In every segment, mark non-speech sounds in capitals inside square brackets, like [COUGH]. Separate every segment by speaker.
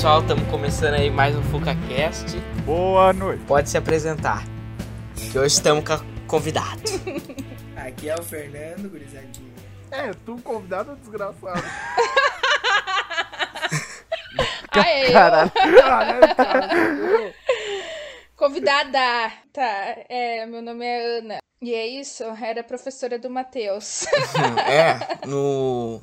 Speaker 1: pessoal, estamos começando aí mais um FucaCast.
Speaker 2: Boa noite.
Speaker 1: Pode se apresentar. Que hoje estamos com a convidado. [LAUGHS]
Speaker 3: Aqui é o Fernando, gurizadinho.
Speaker 2: É, tu convidado desgraçado. [LAUGHS]
Speaker 4: Ah, é?
Speaker 2: Caralho. Caralho. [LAUGHS]
Speaker 4: Convidada. Tá, é, meu nome é Ana. E é isso, era professora do Matheus.
Speaker 1: é, no,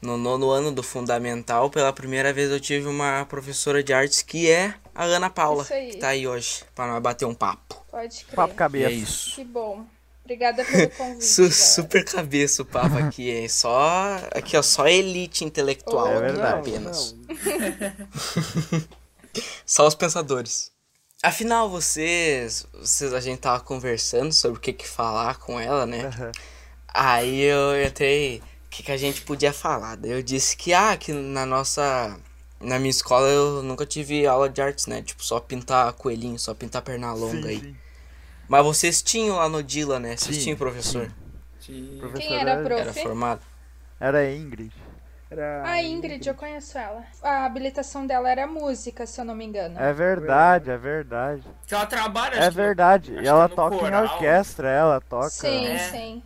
Speaker 1: no nono ano do Fundamental, pela primeira vez eu tive uma professora de artes que é a Ana Paula.
Speaker 4: Isso aí.
Speaker 1: Que tá aí hoje, pra nós bater um papo.
Speaker 4: Pode crer.
Speaker 2: Papo
Speaker 1: E
Speaker 2: cabeça.
Speaker 1: é isso.
Speaker 4: Que bom. Obrigada pelo [LAUGHS] convite.
Speaker 1: Su- super cabeça o papo aqui, é só aqui ó, só elite intelectual
Speaker 4: É
Speaker 1: aqui
Speaker 2: verdade.
Speaker 1: apenas. [LAUGHS] Só os pensadores. Afinal, vocês, vocês a gente tava conversando sobre o que que falar com ela, né?
Speaker 2: Aham.
Speaker 1: Aí eu entrei, que que a gente podia falar? Daí eu disse que ah, que na nossa na minha escola eu nunca tive aula de artes, né? Tipo, só pintar coelhinho, só pintar perna longa
Speaker 2: Sim,
Speaker 1: aí.
Speaker 2: sim.
Speaker 1: Mas vocês tinham lá no Dila, né? Vocês
Speaker 2: Sim,
Speaker 1: tinham professor?
Speaker 3: De...
Speaker 2: Professora
Speaker 4: Quem era a prof?
Speaker 1: Era formado?
Speaker 2: Era a Ingrid. Era
Speaker 4: A Ingrid, eu conheço ela. A habilitação dela era música, se eu não me engano.
Speaker 2: É verdade, é verdade.
Speaker 3: Que ela trabalha,
Speaker 2: É
Speaker 3: acho que-
Speaker 2: verdade.
Speaker 3: acho
Speaker 2: E ela
Speaker 3: que
Speaker 2: toca em
Speaker 3: coral.
Speaker 2: orquestra, ela toca.
Speaker 4: sim,
Speaker 3: É.
Speaker 4: sim.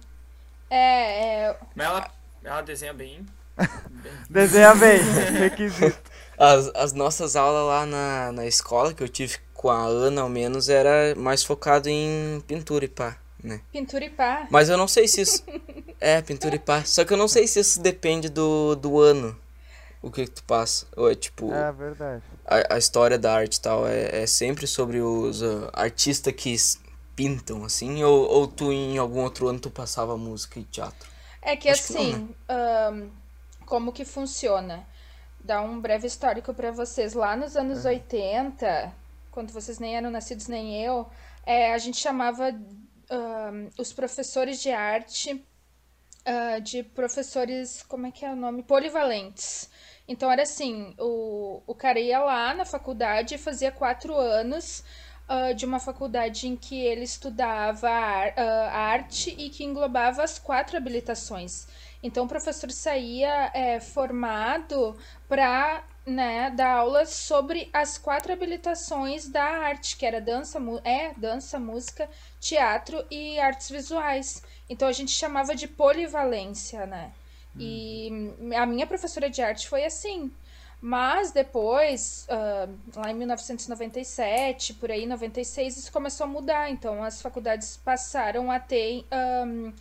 Speaker 4: É, é,
Speaker 3: Mas ela, ela desenha bem. bem. [LAUGHS]
Speaker 2: Desenha bem, requisito.
Speaker 1: As, as nossas aulas lá na, na escola que eu tive com a Ana, ao menos, era mais focado em pintura e pá, né?
Speaker 4: pintura e pá.
Speaker 1: Mas eu não sei se isso. [LAUGHS] É, pintura e pá. Só que eu não sei se isso depende do, do ano. O que, que tu passa. Ou é tipo.
Speaker 2: É verdade.
Speaker 1: A, a história da arte e tal. É, é sempre sobre os ah, artistas que pintam, assim? Ou, ou tu em algum outro ano tu passava música e teatro?
Speaker 4: É que
Speaker 1: Acho que não,
Speaker 4: assim, ahn, como que funciona? Dá um breve histórico pra vocês. Lá nos anos 80, quando vocês nem eram nascidos nem eu, é, a gente chamava ahn, os professores de arte ah, de professores, como é que é o nome? Polivalentes. Então era assim, o, o cara ia lá na faculdade e fazia quatro anos ah, de uma faculdade em que ele estudava ah, arte e que englobava as quatro habilitações. Então o professor saía é, formado para né, dar aulas sobre as quatro habilitações da arte, que era dança, é, dança, música, teatro e artes visuais. Então a gente chamava de polivalência, né? E a minha professora de arte foi assim. Mas depois, ah, lá em 1997, por aí, 96, isso começou a mudar. Então as faculdades passaram a ter ahn,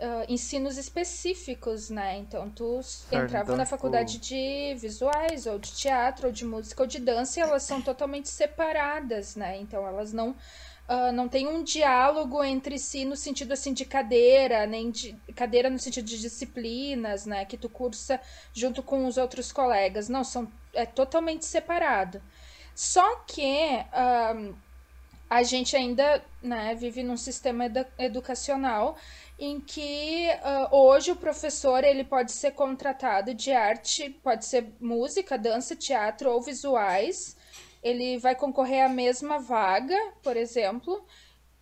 Speaker 4: ah, ensinos específicos, né? Então tu entrava
Speaker 2: então,
Speaker 4: na
Speaker 2: tipo-
Speaker 4: faculdade de visuais, ou de teatro, ou de música, ou de dança, e elas são totalmente separadas, né? Então elas não ah, não tem um diálogo entre si no sentido assim de cadeira, nem de cadeira no sentido de disciplinas, né, que tu cursa junto com os outros colegas. Não, são é totalmente separado. Só que ah, a gente ainda, né, vive num sistema edu- educacional em que ah, hoje o professor ele pode ser contratado de arte, pode ser música, dança, teatro ou visuais. Ele vai concorrer à mesma vaga, por exemplo,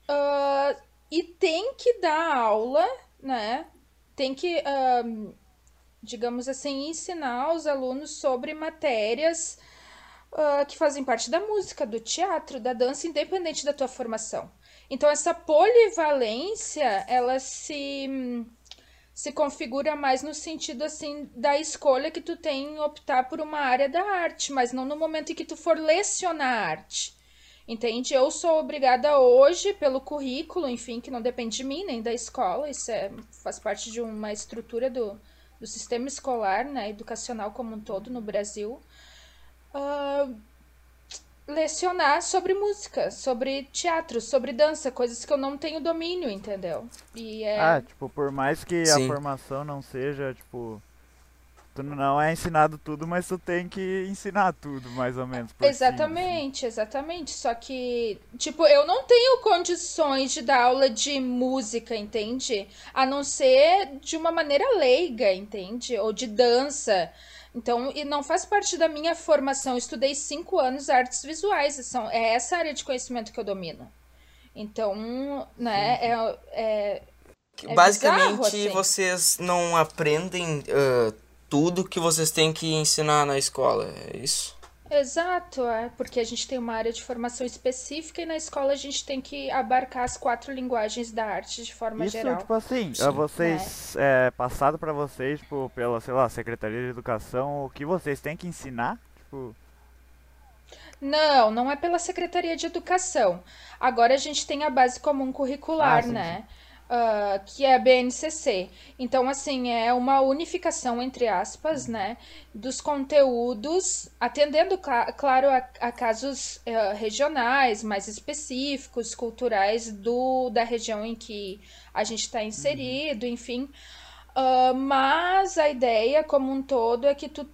Speaker 4: ah, e tem que dar aula, né? Tem que, ah, digamos assim, ensinar os alunos sobre matérias ah, que fazem parte da música, do teatro, da dança, independente da tua formação. Então, essa polivalência, ela se, se configura mais no sentido, assim, da escolha que tu tem em optar por uma área da arte, mas não no momento em que tu for lecionar arte. Entende? Eu sou obrigada hoje, pelo currículo, enfim, que não depende de mim, nem da escola, isso é, faz parte de uma estrutura do, do sistema escolar, né, educacional como um todo no Brasil, ah, lecionar sobre música, sobre teatro, sobre dança, coisas que eu não tenho domínio, entendeu? E é,
Speaker 2: Ah, tipo, por mais que
Speaker 1: Sim.
Speaker 2: a formação não seja, tipo. Tu não é ensinado tudo, mas tu tem que ensinar tudo, mais ou menos. por cima, assim.
Speaker 4: Exatamente, exatamente. Só que, tipo, eu não tenho condições de dar aula de música, entende? A não ser de uma maneira leiga, entende? Ou de dança. Então, e não faz parte da minha formação. Eu estudei cinco anos artes visuais. São, é essa área de conhecimento que eu domino. Então, né, é, é, É
Speaker 1: Basicamente,
Speaker 4: bizarro, assim.
Speaker 1: vocês não aprendem ah, tudo que vocês têm que ensinar na escola, é isso?
Speaker 4: Exato, é porque a gente tem uma área de formação específica e na escola a gente tem que abarcar as quatro linguagens da arte de forma
Speaker 2: Isso,
Speaker 4: geral.
Speaker 2: tipo assim,
Speaker 1: Sim.
Speaker 2: vocês, é, passado pra vocês, tipo, pela, sei lá, Secretaria de Educação, o que vocês têm que ensinar? Tipo,
Speaker 4: Não, não é pela Secretaria de Educação. Agora a gente tem a base comum curricular,
Speaker 2: Ah, sim,
Speaker 4: né? Ah, que é a BNCC. Então, assim, é uma unificação, entre aspas, né? Dos conteúdos, atendendo, cla- claro, a, a casos eh, regionais, mais específicos, culturais do, da região em que a gente está inserido, enfim. Ah, mas a ideia como um todo é que tu,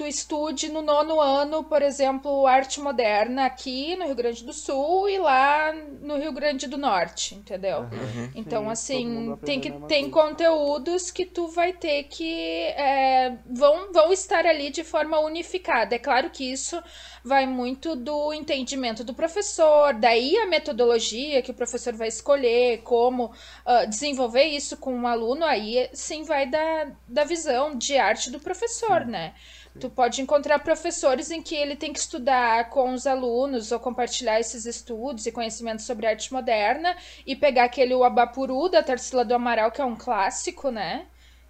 Speaker 4: tu estude no nono ano, por exemplo, arte moderna aqui no Rio Grande do Sul e lá no Rio Grande do Norte, entendeu? Então,
Speaker 5: Sim,
Speaker 4: assim, tem que tem
Speaker 5: coisa.
Speaker 4: conteúdos que tu vai ter que é, vão, vão estar ali de forma unificada. É claro que isso vai muito do entendimento do professor, daí a metodologia que o professor vai escolher, como ah, desenvolver isso com um aluno, aí sim vai da, da visão de arte do professor, né? Tu pode encontrar professores em que ele tem que estudar com os alunos ou compartilhar esses estudos e conhecimentos sobre arte moderna e pegar aquele o Abapuru da Tarsila do Amaral, que é um clássico, né?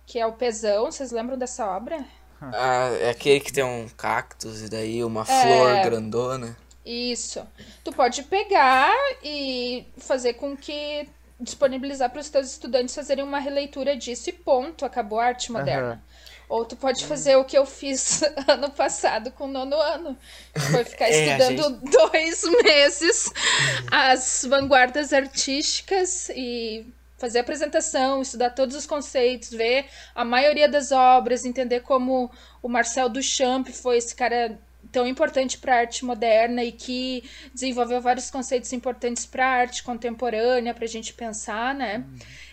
Speaker 4: Que é o Pesão. Vocês lembram dessa obra?
Speaker 1: Ah, é aquele que tem um cactus e daí uma flor grandona.
Speaker 4: Isso. Tu pode pegar e fazer com que disponibilizar para os teus estudantes fazerem uma releitura disso e ponto, acabou a arte moderna. Ou tu pode fazer o que eu fiz [LAUGHS] ano passado com o nono ano. Foi ficar
Speaker 1: É,
Speaker 4: estudando [LAUGHS] dois meses as vanguardas artísticas e fazer apresentação, estudar todos os conceitos, ver a maioria das obras, entender como o Marcel Duchamp foi esse cara tão importante para a arte moderna e que desenvolveu vários conceitos importantes para a arte contemporânea, para a gente pensar, né?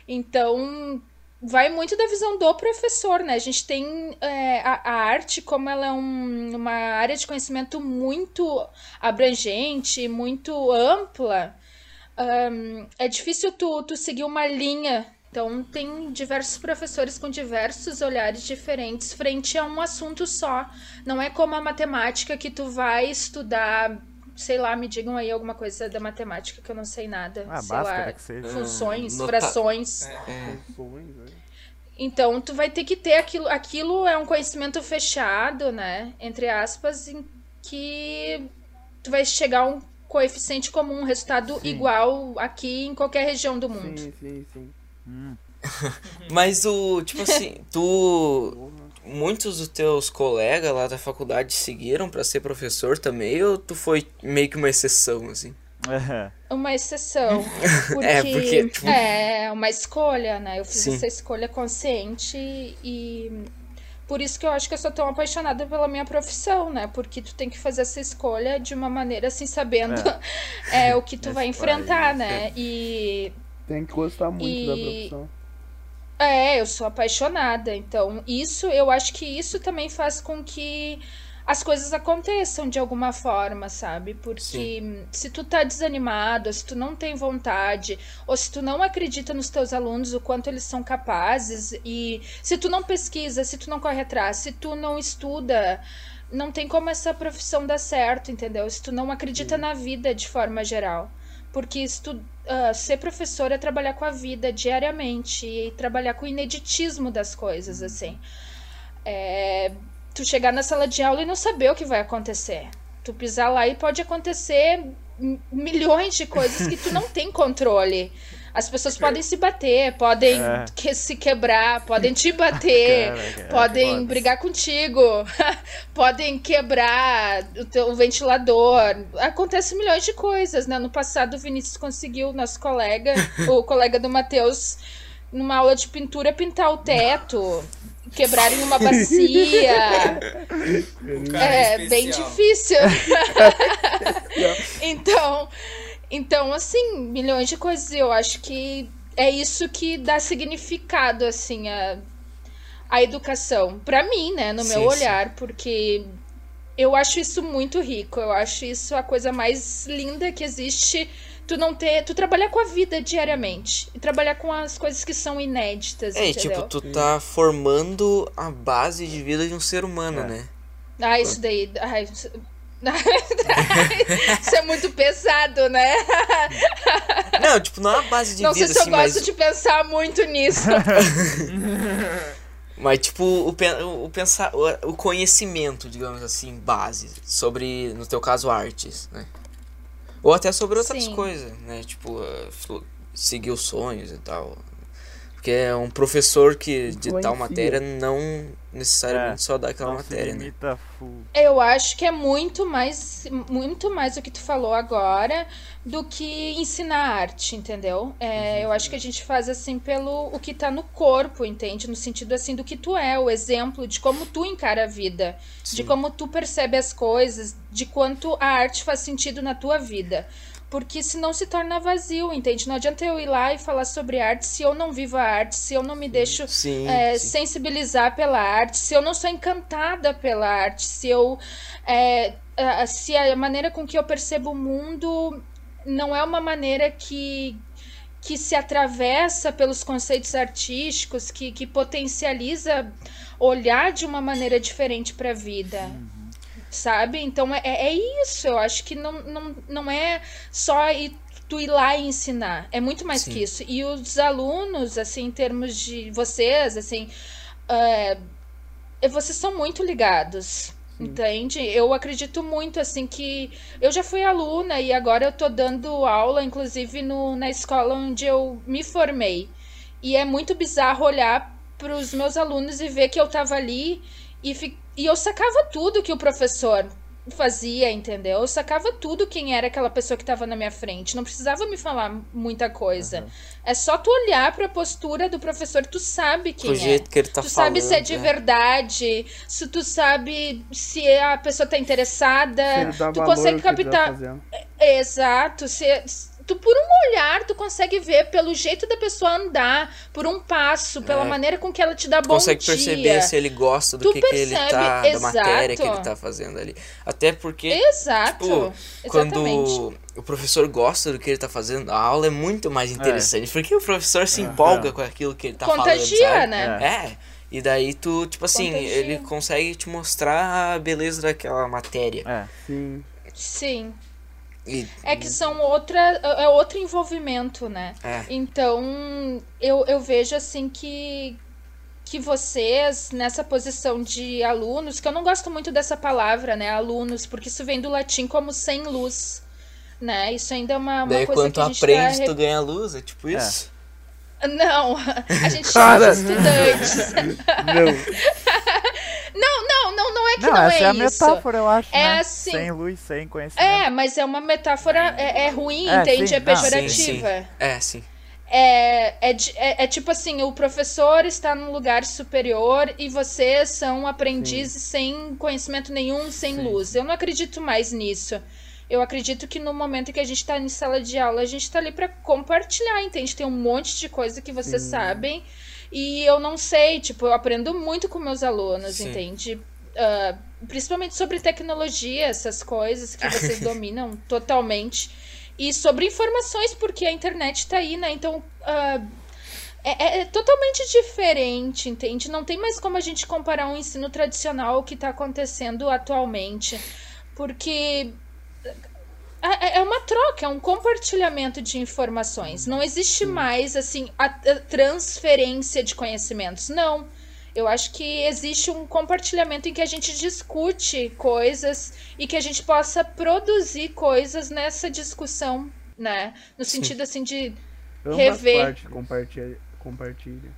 Speaker 4: Então, vai muito da visão do professor, né? A gente tem é, a, a arte como ela é um- uma área de conhecimento muito abrangente, muito ampla. Ahn, é difícil tu, tu seguir uma linha. Então, tem diversos professores com diversos olhares diferentes frente a um assunto só. Não é como a matemática que tu vai estudar, sei lá, me digam aí alguma coisa da matemática que eu não sei nada.
Speaker 2: ah,
Speaker 4: sei
Speaker 2: Bhaskara
Speaker 4: lá,
Speaker 2: que seja.
Speaker 4: funções,
Speaker 1: Nota-
Speaker 4: frações.
Speaker 1: É.
Speaker 5: Funções, né?
Speaker 4: Então, tu vai ter que ter aquilo. Aquilo é um conhecimento fechado, né? Entre aspas, em que tu vai chegar a um coeficiente comum, um resultado
Speaker 2: Sim.
Speaker 4: igual aqui em qualquer região do mundo.
Speaker 5: Sim, sim, sim. [LAUGHS]
Speaker 1: Mas o, tipo assim, tu. Muitos dos teus colegas lá da faculdade seguiram pra ser professor também, ou tu foi meio que uma exceção, assim?
Speaker 2: É.
Speaker 4: Uma exceção. Porque [LAUGHS]
Speaker 1: É, porque, tipo-
Speaker 4: é uma escolha, né? Eu fiz
Speaker 1: Sim.
Speaker 4: essa escolha consciente e por isso que eu acho que eu sou tão apaixonada pela minha profissão, né? Porque tu tem que fazer essa escolha de uma maneira assim, sabendo é, [LAUGHS] o que tu
Speaker 2: Esse
Speaker 4: vai enfrentar,
Speaker 2: país,
Speaker 4: né? E
Speaker 5: Tem que gostar muito da
Speaker 4: E-
Speaker 5: profissão.
Speaker 4: É, eu sou apaixonada. Então, isso, eu acho que isso também faz com que as coisas aconteçam de alguma forma, sabe? Porque se tu tá desanimado, se tu não tem vontade, ou se tu não acredita nos teus alunos, o quanto eles são capazes, e se tu não pesquisa, se tu não corre atrás, se tu não estuda, não tem como essa profissão dar certo, entendeu? Se tu não acredita na vida de forma geral. Porque se tu, ah, ser professor é trabalhar com a vida diariamente e trabalhar com o ineditismo das coisas, assim. É, tu chegar na sala de aula e não saber o que vai acontecer. Tu pisar lá e pode acontecer milhões de coisas que tu não tem controle. [LAUGHS] As pessoas podem se bater, podem
Speaker 2: É.
Speaker 4: que- se quebrar, podem te bater, [LAUGHS]
Speaker 2: Caraca,
Speaker 4: podem
Speaker 2: foda.
Speaker 4: brigar contigo, [LAUGHS] podem quebrar o teu ventilador. Acontece milhões de coisas, né? No passado, o Vinícius conseguiu, nosso colega, [LAUGHS] o colega do Matheus, numa aula de pintura, pintar o teto, quebrarem uma bacia.
Speaker 3: Cara
Speaker 4: É bem difícil. então, então, assim, milhões de coisas. Eu acho que é isso que dá significado, assim, a, a educação. Pra mim, né, no meu
Speaker 1: Sim,
Speaker 4: olhar, porque eu acho isso muito rico. Eu acho isso a coisa mais linda que existe. Tu não ter, tu trabalhar com a vida diariamente e trabalhar com as coisas que são inéditas,
Speaker 1: É, e,
Speaker 4: entendeu?
Speaker 1: tipo, tu tá formando a base de vida de um ser humano,
Speaker 2: É.
Speaker 1: né?
Speaker 4: Ah, isso daí. ai, [LAUGHS] Isso é muito pesado, né?
Speaker 1: Não, tipo, não é uma base de
Speaker 4: Não
Speaker 1: vida
Speaker 4: sei se
Speaker 1: assim,
Speaker 4: eu gosto
Speaker 1: mas,
Speaker 4: de pensar muito nisso. [LAUGHS]
Speaker 1: mas tipo, o, o pensar, o, conhecimento, digamos assim, base sobre, no teu caso, artes, né? Ou até sobre outras
Speaker 4: Sim.
Speaker 1: coisas, né? Tipo, eh, seguir os sonhos e tal. Porque é um professor que de tal matéria não necessariamente
Speaker 2: É,
Speaker 1: só dá aquela matéria, né?
Speaker 4: Eu acho que é muito mais, muito mais o que tu falou agora do que ensinar arte, entendeu? É, eu acho que a gente faz assim pelo o que tá no corpo, entende? No sentido assim do que tu é, o exemplo de como tu encara a vida, de
Speaker 1: Sim.
Speaker 4: como tu percebe as coisas, de quanto a arte faz sentido na tua vida. Porque senão se torna vazio, entende? Não adianta eu ir lá e falar sobre arte se eu não vivo a arte, se eu não me deixo
Speaker 1: Sim,
Speaker 4: é,
Speaker 1: sim.
Speaker 4: sensibilizar pela arte, se eu não sou encantada pela arte, se eu é, a- se a maneira com que eu percebo o mundo não é uma maneira que que se atravessa pelos conceitos artísticos, que, que potencializa olhar de uma maneira diferente para a vida. Sabe? Então é, é isso. Eu acho que não, não, não é só ir, tu ir lá e ensinar. É muito mais
Speaker 1: Sim.
Speaker 4: que isso. E os alunos, assim, em termos de vocês, assim, é, vocês são muito ligados. Entende? Eu acredito muito, assim, que eu já fui aluna e agora eu tô dando aula, inclusive, no, na escola onde eu me formei. E é muito bizarro olhar para os meus alunos e ver que eu tava ali e, fi- e eu sacava tudo que o professor fazia, entendeu? Eu sacava tudo quem era aquela pessoa que estava na minha frente. Não precisava me falar muita coisa. É só tu olhar para a postura do professor, tu sabe quem
Speaker 1: O
Speaker 4: é.
Speaker 1: jeito que ele tá
Speaker 4: tu
Speaker 1: falando.
Speaker 4: sabe se é de
Speaker 1: né?
Speaker 4: verdade, se tu sabe se a pessoa tá interessada,
Speaker 5: Se ele dá
Speaker 4: tu
Speaker 5: valor
Speaker 4: consegue
Speaker 5: tá
Speaker 4: captar.
Speaker 5: fazendo.
Speaker 4: Exato. Se, tu, por um olhar, tu consegue ver pelo jeito da pessoa andar, por um passo, pela
Speaker 1: É.
Speaker 4: maneira com que ela te dá
Speaker 1: Tu
Speaker 4: bom
Speaker 1: consegue
Speaker 4: dia.
Speaker 1: perceber se ele gosta do
Speaker 4: Tu
Speaker 1: que, que ele
Speaker 4: percebe,
Speaker 1: tá. Da matéria que ele
Speaker 4: exato.
Speaker 1: tá fazendo ali. Até porque.
Speaker 4: Exato.
Speaker 1: Tipo, quando o professor gosta do que ele tá fazendo, a aula é muito mais interessante. Porque o professor se empolga com aquilo que ele tá
Speaker 4: Contagia,
Speaker 1: falando. sabe?
Speaker 4: né?
Speaker 1: É. E daí tu, tipo assim,
Speaker 4: Contagia.
Speaker 1: ele consegue te mostrar a beleza daquela matéria.
Speaker 2: É.
Speaker 5: Sim.
Speaker 4: Sim.
Speaker 1: E,
Speaker 4: É que são outra. É outro envolvimento, né?
Speaker 1: é.
Speaker 4: Então, eu, eu vejo assim que que vocês, nessa posição de alunos, que eu não gosto muito dessa palavra, né, alunos, porque isso vem do latim como sem luz, né? Isso ainda é uma, uma
Speaker 1: Daí
Speaker 4: coisa
Speaker 1: quando
Speaker 4: que a gente
Speaker 1: aprende,
Speaker 4: tá...
Speaker 1: tu ganha luz, é tipo
Speaker 2: É.
Speaker 1: isso.
Speaker 4: Não, [LAUGHS] a gente chama
Speaker 5: Cara.
Speaker 4: de estudantes.
Speaker 5: Não. [LAUGHS]
Speaker 4: Não, não, não é que
Speaker 2: Não,
Speaker 4: não,
Speaker 2: essa é,
Speaker 4: é,
Speaker 2: a
Speaker 4: isso.
Speaker 2: metáfora, eu acho,
Speaker 4: É
Speaker 2: né?
Speaker 4: assim-
Speaker 2: Sem luz, sem conhecimento.
Speaker 4: É, mas é uma metáfora, é, é ruim,
Speaker 2: É,
Speaker 4: entende?
Speaker 2: sim,
Speaker 4: é pejorativa.
Speaker 1: Sim, sim. É, sim.
Speaker 4: É, é, é, é tipo assim, o professor está num lugar superior e vocês são aprendizes sem conhecimento nenhum, sem
Speaker 2: Sim.
Speaker 4: luz. Eu não acredito mais nisso. Eu acredito que no momento que a gente está em sala de aula, a gente está ali para compartilhar, entende? Tem um monte de coisa que vocês
Speaker 5: Sim.
Speaker 4: sabem e eu não sei, tipo, eu aprendo muito com meus alunos,
Speaker 1: Sim.
Speaker 4: entende? Ah, principalmente sobre tecnologia, essas coisas que vocês [LAUGHS] dominam totalmente. E sobre informações, porque a internet tá aí, né? Então, ah, é, é- é totalmente diferente, entende? Não tem mais como a gente comparar um ensino tradicional ao que tá acontecendo atualmente. Porque é é uma troca, é um compartilhamento de informações. Não existe mais, assim, a transferência de conhecimentos. Não. Eu acho que existe um compartilhamento em que a gente discute coisas e que a gente possa produzir coisas nessa discussão, né? No
Speaker 1: Sim.
Speaker 4: sentido, assim, de
Speaker 5: Ambas
Speaker 4: Rever.
Speaker 5: partes compartilha. compartilha.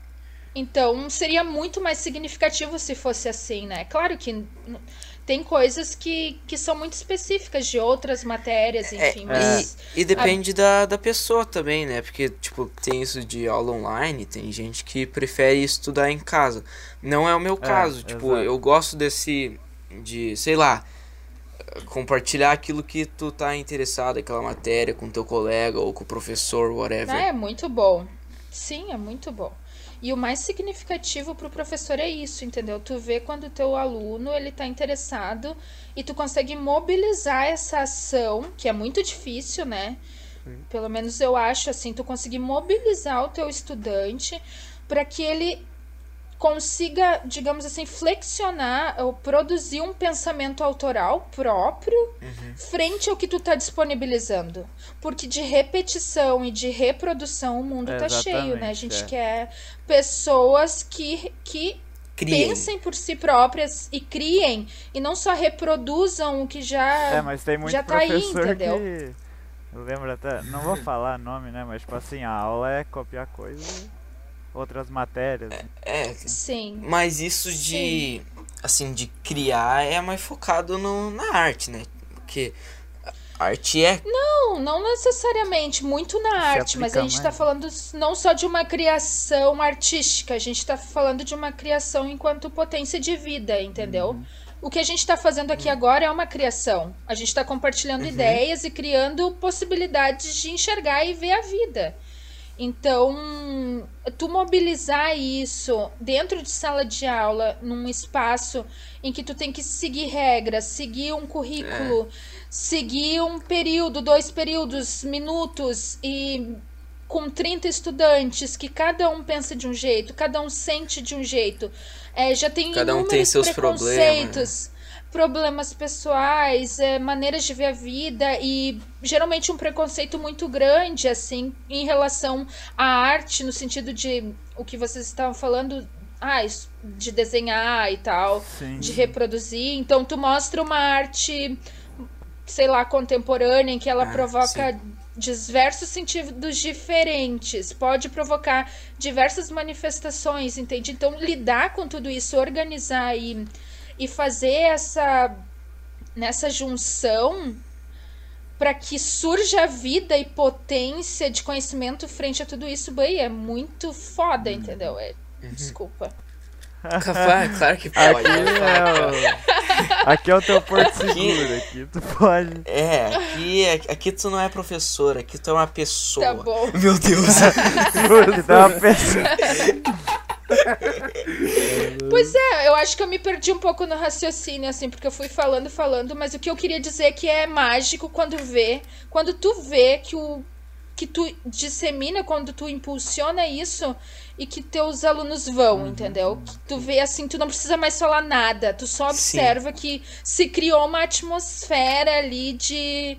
Speaker 4: Então, seria muito mais significativo se fosse assim, né? Claro que tem coisas que, que são muito específicas de outras matérias,
Speaker 1: É,
Speaker 4: enfim, mas.
Speaker 1: E depende da, da pessoa também, né? Porque, tipo, tem isso de aula online, tem gente que prefere estudar em casa. Não é o meu caso. tipo,
Speaker 2: exato.
Speaker 1: eu gosto desse. de, sei lá, compartilhar aquilo que tu tá interessado, aquela matéria com teu colega ou com o professor, whatever.
Speaker 4: Ah, é muito bom. Sim, é muito bom. E o mais significativo para o professor é isso, entendeu? Tu vê quando o teu aluno ele tá interessado e tu consegue mobilizar essa ação, que é muito difícil, né? Pelo menos eu acho assim, tu conseguir mobilizar o teu estudante para que ele consiga, digamos assim, flexionar ou produzir um pensamento autoral próprio
Speaker 1: Uhum.
Speaker 4: frente ao que tu tá disponibilizando. Porque de repetição e de reprodução o mundo tá cheio, né? A gente
Speaker 2: é.
Speaker 4: quer pessoas que, que
Speaker 1: Criem.
Speaker 4: pensem por si próprias e criem e não só reproduzam o que já
Speaker 2: É, mas tem muito
Speaker 4: já tá aí, entendeu?
Speaker 2: que. Eu lembro até. Não vou falar nome, né? Mas tipo assim, a aula é copiar coisa outras matérias. né?
Speaker 1: É,
Speaker 4: Sim.
Speaker 1: mas isso de, assim, de criar é mais focado no, na arte, né? Porque arte é
Speaker 4: Não, não necessariamente, muito na arte, mas a gente tá
Speaker 2: mais.
Speaker 4: falando não só de uma criação artística, a gente tá falando de uma criação enquanto potência de vida, entendeu?
Speaker 2: Uhum.
Speaker 4: O que a gente tá fazendo aqui agora é uma criação. A gente tá compartilhando
Speaker 1: Uhum.
Speaker 4: ideias e criando possibilidades de enxergar e ver a vida. Então, tu mobilizar isso dentro de sala de aula, num espaço em que tu tem que seguir regras, seguir um currículo, seguir um período, dois períodos, minutos e com 30 estudantes que cada um pensa de um jeito, cada um sente de um jeito, é, já tem
Speaker 1: Cada um tem seus
Speaker 4: preconceitos, problemas pessoais, é, maneiras de ver a vida e geralmente um preconceito muito grande assim em relação à arte no sentido de o que vocês estavam falando ah, isso, de desenhar e tal
Speaker 2: Sim.
Speaker 4: de reproduzir. Então tu mostra uma arte, sei lá, contemporânea em que ela
Speaker 1: Ah,
Speaker 4: provoca diversos sentidos diferentes, pode provocar diversas manifestações, entende? Então lidar com tudo isso, organizar e, e fazer essa nessa junção para que surja vida e potência de conhecimento frente a tudo isso, bem, é muito foda, entendeu? É, Desculpa.
Speaker 1: Capaz, claro que pode.
Speaker 2: Aqui é, o... aqui é o teu porto seguro, aqui tu pode.
Speaker 1: É, aqui, aqui tu não é professor, aqui tu é uma pessoa.
Speaker 4: Tá bom.
Speaker 1: Meu Deus. [LAUGHS]
Speaker 2: Juro, dá uma pessoa. [LAUGHS]
Speaker 4: Pois é, eu acho que eu me perdi um pouco no raciocínio, assim, porque eu fui falando, falando, mas o que eu queria dizer é que é mágico quando vê, quando tu vê que o que tu dissemina, quando tu impulsiona isso e que teus alunos vão, entendeu? Que tu vê assim, tu não precisa mais falar nada, tu só
Speaker 1: Sim.
Speaker 4: observa que se criou uma atmosfera ali de,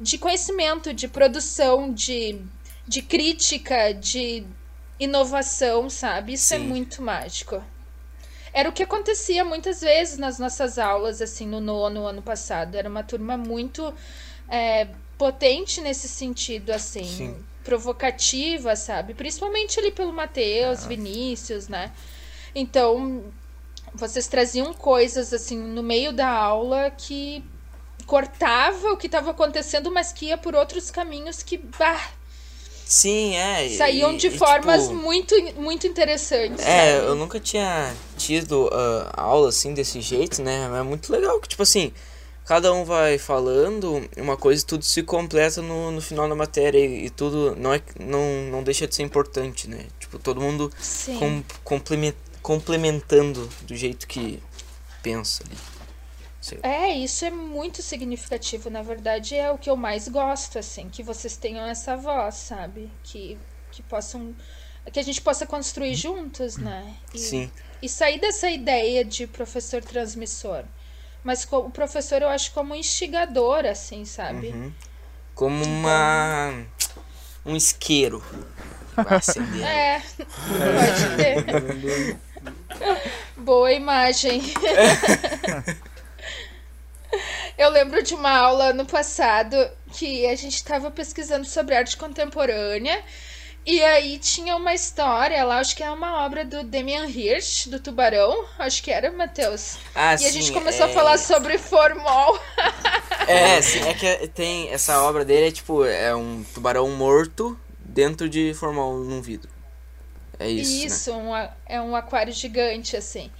Speaker 4: de conhecimento, de produção, de, de crítica, de inovação, sabe? Isso é
Speaker 1: Sim.
Speaker 4: muito mágico. Era o que acontecia muitas vezes nas nossas aulas, assim, no nono ano passado. Era uma turma muito é, potente nesse sentido, assim,
Speaker 1: Sim.
Speaker 4: provocativa, sabe? Principalmente ali pelo Matheus, Vinícius, né? Então, vocês traziam coisas, assim, no meio da aula que cortava o que estava acontecendo, mas que ia por outros caminhos que, bah,
Speaker 1: Sim, é. e-
Speaker 4: saíam de
Speaker 1: e,
Speaker 4: formas
Speaker 1: tipo,
Speaker 4: muito, muito interessantes.
Speaker 1: É,
Speaker 4: sabe?
Speaker 1: eu nunca tinha tido ah, aula assim desse jeito, né? É muito legal que, tipo assim, cada um vai falando uma coisa e tudo se completa no, no final da matéria e, e tudo não, é, não, não deixa de ser importante, né? Tipo, todo mundo com, complemen- complementando do jeito que pensa ali.
Speaker 4: É, isso é muito significativo. Na verdade, é o que eu mais gosto, assim, que vocês tenham essa voz, sabe? Que, que possam. Que a gente possa construir juntos, né? E,
Speaker 1: Sim.
Speaker 4: e sair dessa ideia de professor transmissor. Mas co- o professor eu acho como instigador, assim, sabe?
Speaker 1: Uhum. Como uma. um isqueiro. que Vai acender.
Speaker 4: É, pode ter. [LAUGHS] Boa imagem. [LAUGHS] Eu lembro de uma aula no passado que a gente estava pesquisando sobre arte contemporânea. E aí tinha uma história lá, acho que é uma obra do Damian Hirst, do Tubarão. Acho que era, Matheus.
Speaker 1: Ah,
Speaker 4: E a gente
Speaker 1: sim,
Speaker 4: começou
Speaker 1: é-
Speaker 4: a falar sobre formol.
Speaker 1: É, sim, é que tem essa obra dele é tipo, é um tubarão morto dentro de formal num vidro. É isso,
Speaker 4: Isso, um a- é um aquário gigante, assim.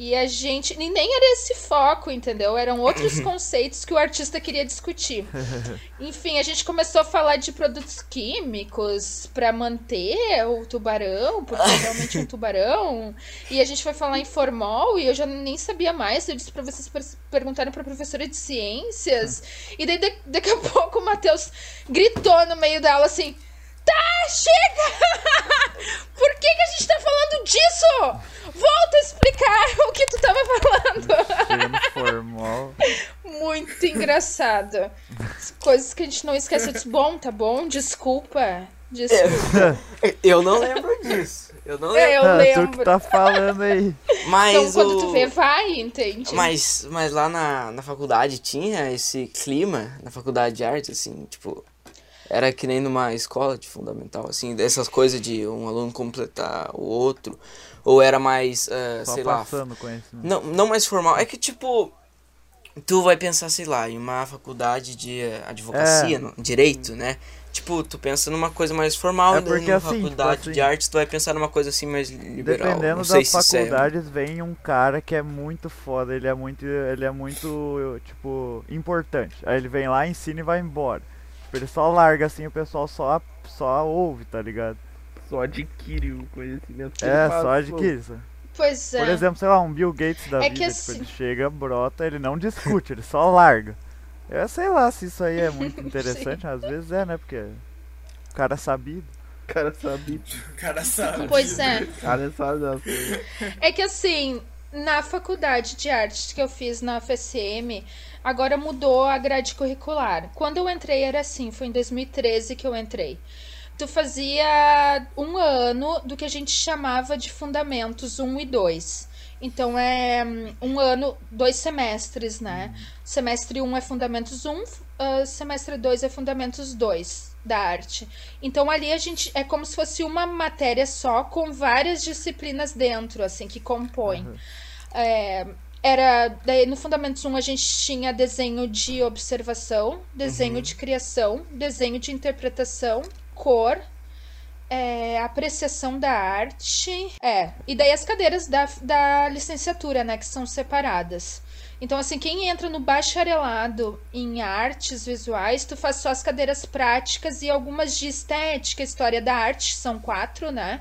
Speaker 4: E a gente. E nem era esse foco, entendeu? Eram outros conceitos que o artista queria discutir. [LAUGHS] Enfim, a gente começou a falar de produtos químicos para manter o tubarão, porque é realmente um [LAUGHS] tubarão. E a gente foi falar em formol e eu já nem sabia mais. Eu disse para vocês per- perguntarem para professora de ciências. E daí, da- daqui a pouco, o Matheus gritou no meio da aula assim. Tá, chega! [LAUGHS] Por que, que a gente tá falando disso? Volta a explicar [LAUGHS] o que tu tava falando. Informal. Muito engraçado. Coisas que a gente não esquece. Disse, bom, tá bom, desculpa. Desculpa.
Speaker 1: É, eu, não lembro disso. Eu não lembro.
Speaker 4: Eu lembro.
Speaker 2: Ah, tu que tá falando aí.
Speaker 1: Mas
Speaker 4: então quando
Speaker 1: o...
Speaker 4: tu vê, vai, entende?
Speaker 1: Mas, mas lá na, na faculdade tinha esse clima, na faculdade de arte, assim, tipo, era que nem numa escola de fundamental, assim, dessas coisas de um aluno completar o outro. Ou era mais, ah,
Speaker 2: Só
Speaker 1: sei lá.
Speaker 2: conhecimento.
Speaker 1: Não, não mais formal. É que, tipo. Tu vai pensar, sei lá, em uma faculdade de advocacia,
Speaker 2: É.
Speaker 1: no- direito, né? Tipo, tu pensa numa coisa mais formal,
Speaker 2: É
Speaker 1: daí
Speaker 2: porque,
Speaker 1: numa
Speaker 2: assim, tipo
Speaker 1: faculdade
Speaker 2: assim,
Speaker 1: de artes tu vai pensar numa coisa assim mais liberal.
Speaker 2: Dependendo das
Speaker 1: é-
Speaker 2: faculdades, vem um cara que é muito foda, ele é muito, ele é muito, tipo, importante. Aí ele vem lá, ensina e vai embora. Tipo, ele só larga assim, o pessoal só, só ouve, tá ligado?
Speaker 5: Só adquire o conhecimento
Speaker 2: É, só adquire isso.
Speaker 4: Pois é.
Speaker 2: Por exemplo, sei lá, um Bill Gates da
Speaker 4: É que
Speaker 2: vida,
Speaker 4: assim-
Speaker 2: tipo, ele chega, brota, ele não discute, ele só larga. Eu sei lá se isso aí é muito [LAUGHS] [LAUGHS] interessante, às vezes é, né? Porque o cara é sabido.
Speaker 5: O cara sabe. [LAUGHS]
Speaker 3: O cara sabe.
Speaker 4: Pois é.
Speaker 5: O cara sabe das coisas.
Speaker 4: É que assim, na faculdade de artes que eu fiz na FSM, agora mudou a grade curricular. Quando eu entrei era assim, foi em 2013 que eu entrei. Tu fazia um ano do que a gente chamava de fundamentos 1 e 2. Então é um ano, dois semestres, né? Semestre 1 é fundamentos 1, ah, semestre 2 é fundamentos 2 da arte. Então ali a gente é como se fosse uma matéria só com várias disciplinas dentro, assim, que compõem. É, era daí no fundamentos 1 a gente tinha desenho de observação, desenho de criação, desenho de interpretação, cor, é, apreciação da arte. É, e daí as cadeiras da, da licenciatura, né, que são separadas. Então, assim, quem entra no bacharelado em artes visuais, tu faz só as cadeiras práticas e algumas de estética, história da arte, são quatro, né?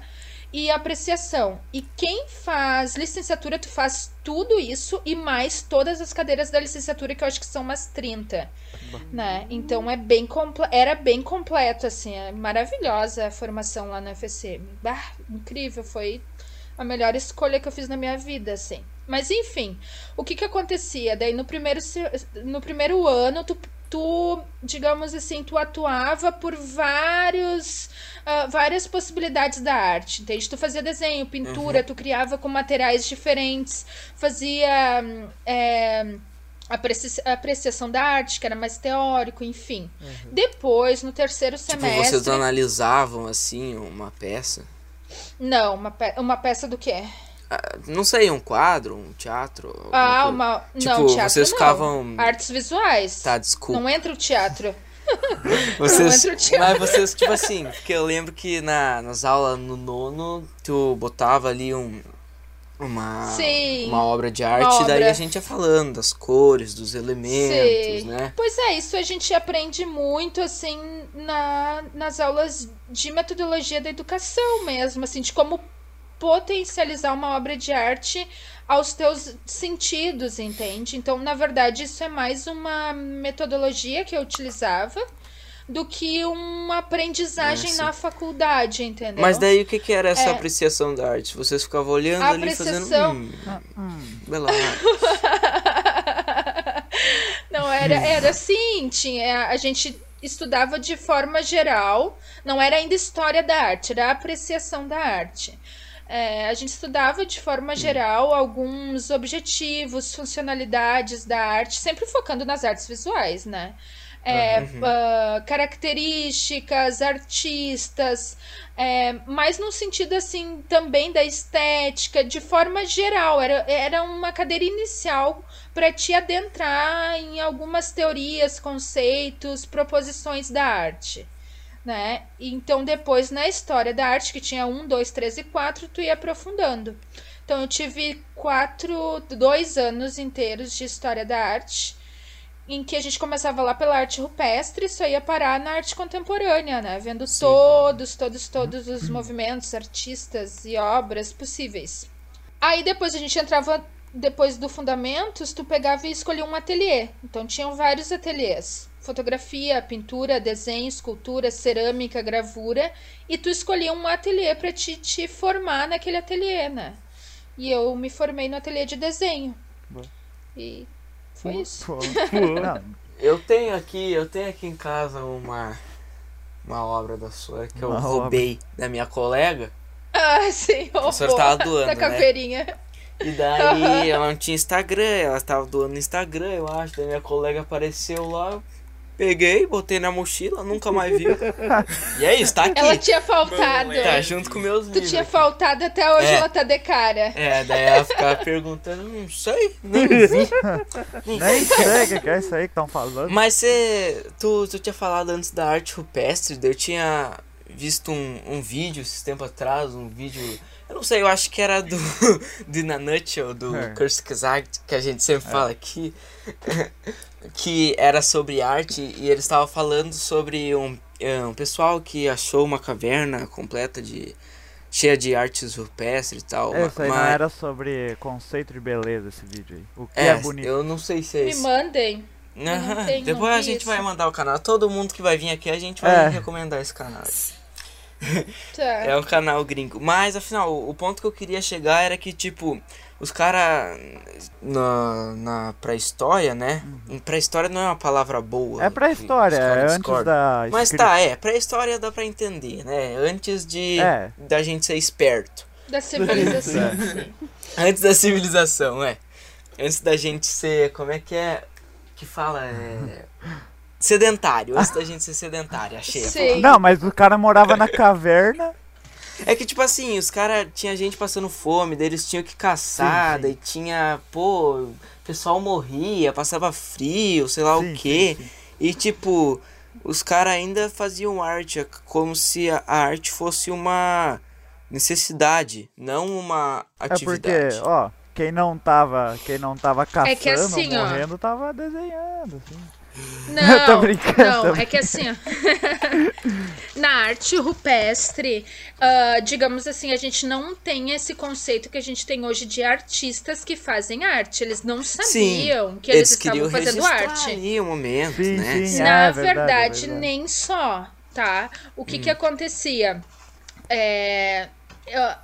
Speaker 4: E apreciação. E quem faz licenciatura, tu faz tudo isso e mais todas as cadeiras da licenciatura, que eu acho que são umas 30 né? Então é bem era bem completo assim, é maravilhosa a formação lá na FSM. Bah, incrível, foi a melhor escolha que eu fiz na minha vida, assim. Mas enfim, o que que acontecia? Daí no primeiro no primeiro ano tu tu, digamos assim, tu atuava por vários ah, várias possibilidades da arte, entende? Tu fazia desenho, pintura, tu criava com materiais diferentes, fazia hum, é, apreci- apreciação da arte, que era mais teórico, enfim. Depois, no terceiro
Speaker 1: Tipo,
Speaker 4: semestre.
Speaker 1: vocês analisavam, assim, uma peça?
Speaker 4: Não, uma, pe- uma peça do quê?
Speaker 1: Ah, Não sei, um quadro, um teatro?
Speaker 4: Ah,
Speaker 1: coisa?
Speaker 4: uma.
Speaker 1: Tipo,
Speaker 4: não, teatro
Speaker 1: vocês
Speaker 4: não.
Speaker 1: ficavam-
Speaker 4: Artes visuais.
Speaker 1: Tá, desculpa.
Speaker 4: Não entra o teatro. [LAUGHS]
Speaker 1: Vocês, mas vocês, tipo assim, porque eu lembro que na, nas aulas no nono, tu botava ali um, uma,
Speaker 4: Sim,
Speaker 1: uma obra de arte, daí
Speaker 4: obra.
Speaker 1: a gente ia falando das cores, dos elementos,
Speaker 4: Sim.
Speaker 1: né?
Speaker 4: Pois é, isso a gente aprende muito, assim, na, nas aulas de metodologia da educação mesmo, assim, de como potencializar uma obra de arte aos teus sentidos, entende? Então, na verdade, isso é mais uma metodologia que eu utilizava do que uma aprendizagem
Speaker 1: Ah,
Speaker 4: na faculdade, entendeu?
Speaker 1: Mas daí o que, que era essa
Speaker 4: É.
Speaker 1: apreciação da arte? Vocês ficavam olhando
Speaker 4: A
Speaker 1: ali fazendo.
Speaker 4: apreciação-
Speaker 1: Hum, bela arte. [LAUGHS]
Speaker 4: Não, era, era assim, tinha, a gente estudava de forma geral, não era ainda história da arte, era apreciação da arte. É, a gente estudava de forma geral alguns objetivos, funcionalidades da arte, sempre focando nas artes visuais, né? É, ah, características, artistas, é, mas no sentido assim também da estética, de forma geral. Era, era uma cadeira inicial para te adentrar em algumas teorias, conceitos, proposições da arte. Né? Então, depois, na história da arte, que tinha um, dois, três e quatro, tu ia aprofundando. Então, eu tive quatro, dois anos inteiros de história da arte, em que a gente começava lá pela arte rupestre e só ia parar na arte contemporânea, né? Vendo todos, todos, todos os movimentos, artistas e obras possíveis. Aí depois a gente entrava, depois do Fundamentos, tu pegava e escolhia um ateliê. Então tinham vários ateliês. Fotografia, pintura, desenho, escultura, cerâmica, gravura. E tu escolhia um ateliê para te, te formar naquele ateliê, né? E eu me formei no ateliê de desenho.
Speaker 2: Boa.
Speaker 4: E Foi isso.
Speaker 2: Pô,
Speaker 5: Pô. [LAUGHS]
Speaker 2: não,
Speaker 1: Eu tenho aqui, eu tenho aqui em casa uma uma obra da sua que eu
Speaker 2: Uma
Speaker 1: roubei da minha colega.
Speaker 4: Ah, sim,
Speaker 1: A senhora
Speaker 4: roubou
Speaker 1: tava doando,
Speaker 4: da
Speaker 1: né?
Speaker 4: caveirinha.
Speaker 1: E daí [LAUGHS] ela não tinha Instagram, ela tava doando no Instagram, eu acho. Daí minha colega apareceu lá, peguei, botei na mochila, nunca mais viu. E é isso, tá aqui.
Speaker 4: Ela tinha faltado.
Speaker 1: Tá junto com meus
Speaker 4: Tu tinha
Speaker 1: aqui.
Speaker 4: faltado até hoje,
Speaker 1: É.
Speaker 4: ela tá de cara.
Speaker 1: É, daí ela ficava perguntando, não sei, nem vi.
Speaker 2: nem sei o que é isso aí que estão falando.
Speaker 1: Mas você. Tu, tu tinha falado antes da arte rupestre, eu tinha visto um, um vídeo esses tempos atrás, um vídeo. Eu não sei, eu acho que era do. [LAUGHS] do In a Nutshell, do
Speaker 2: É.
Speaker 1: Kurz Gesagt, que a gente sempre fala aqui. [LAUGHS] que era sobre arte e eles estavam falando sobre um, é, um pessoal que achou uma caverna completa de. cheia de artes rupestres e tal.
Speaker 2: É, Isso aí não
Speaker 1: mas-
Speaker 2: era sobre conceito de beleza esse vídeo aí. O que é,
Speaker 1: é,
Speaker 2: bonito.
Speaker 1: eu não sei se é
Speaker 4: Me
Speaker 1: isso.
Speaker 4: mandem. Não tenho,
Speaker 1: Depois
Speaker 4: não
Speaker 1: a gente
Speaker 4: isso.
Speaker 1: vai mandar o canal. Todo mundo que vai vir aqui, a gente vai
Speaker 2: É.
Speaker 1: recomendar esse canal.
Speaker 4: Tá. [LAUGHS]
Speaker 1: É um canal gringo. Mas, afinal, o ponto que eu queria chegar era que, tipo, os caras na, na pré-história, né? Pré-história não é uma palavra boa.
Speaker 2: Uhum. É pra
Speaker 1: que
Speaker 2: história,
Speaker 1: os caras
Speaker 2: é antes
Speaker 1: discordam.
Speaker 2: da
Speaker 1: Mas tá, é. Pré-história dá pra entender, né? Antes de
Speaker 2: É.
Speaker 1: da gente ser esperto.
Speaker 4: Da civilização. sim. [LAUGHS]
Speaker 1: Antes da civilização, é. Antes da gente ser. Como é que é? Que fala? É. Sedentário. Antes da gente ser sedentário, achei.
Speaker 2: Não, mas o cara morava na caverna.
Speaker 1: É que, tipo assim, os caras. Tinha gente passando fome, daí eles tinham que caçar,
Speaker 2: Sim, sim.
Speaker 1: daí tinha. Pô, o pessoal morria, passava frio, sei lá
Speaker 2: Sim,
Speaker 1: o quê.
Speaker 2: sim, sim.
Speaker 1: E, tipo, os caras ainda faziam arte, é como se a arte fosse uma necessidade, não uma
Speaker 2: É porque,
Speaker 1: atividade.
Speaker 2: ó, quem não tava, quem não tava caçando,
Speaker 4: É que assim, ó.
Speaker 2: morrendo, tava desenhando, assim.
Speaker 4: Não, [LAUGHS]
Speaker 2: Tô brincando,
Speaker 4: não,
Speaker 2: tô
Speaker 4: é que assim, ó, [LAUGHS] na arte rupestre, ah, digamos assim, a gente não tem esse conceito que a gente tem hoje de artistas que fazem arte. Eles não sabiam que eles,
Speaker 1: queriam
Speaker 4: estavam fazendo arte.
Speaker 1: ali o momento,
Speaker 2: Sim,
Speaker 1: né?
Speaker 2: sim.
Speaker 4: Na
Speaker 2: É, verdade,
Speaker 4: verdade,
Speaker 2: é
Speaker 4: nem só, tá? O que que acontecia? É,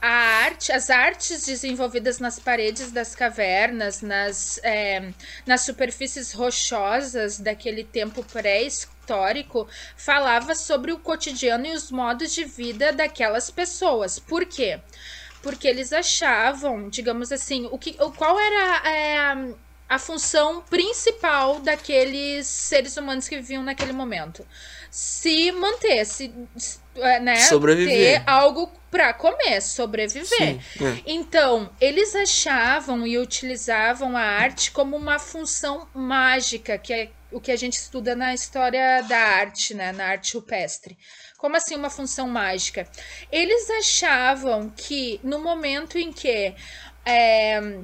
Speaker 4: a arte, as artes desenvolvidas nas paredes das cavernas, nas, é, nas superfícies rochosas daquele tempo pré-histórico, falava sobre o cotidiano e os modos de vida daquelas pessoas. Por quê? Porque eles achavam, digamos assim, o que, qual era é, a função principal daqueles seres humanos que viviam naquele momento? Se manter, se, é, né?
Speaker 1: Sobreviver.
Speaker 4: Ter algo pra comer, sobreviver.
Speaker 1: Sim, é.
Speaker 4: Então, eles achavam e utilizavam a arte como uma função mágica, que é o que a gente estuda na história da arte, né, na arte rupestre. Como assim uma função mágica? Eles achavam que no momento em que é,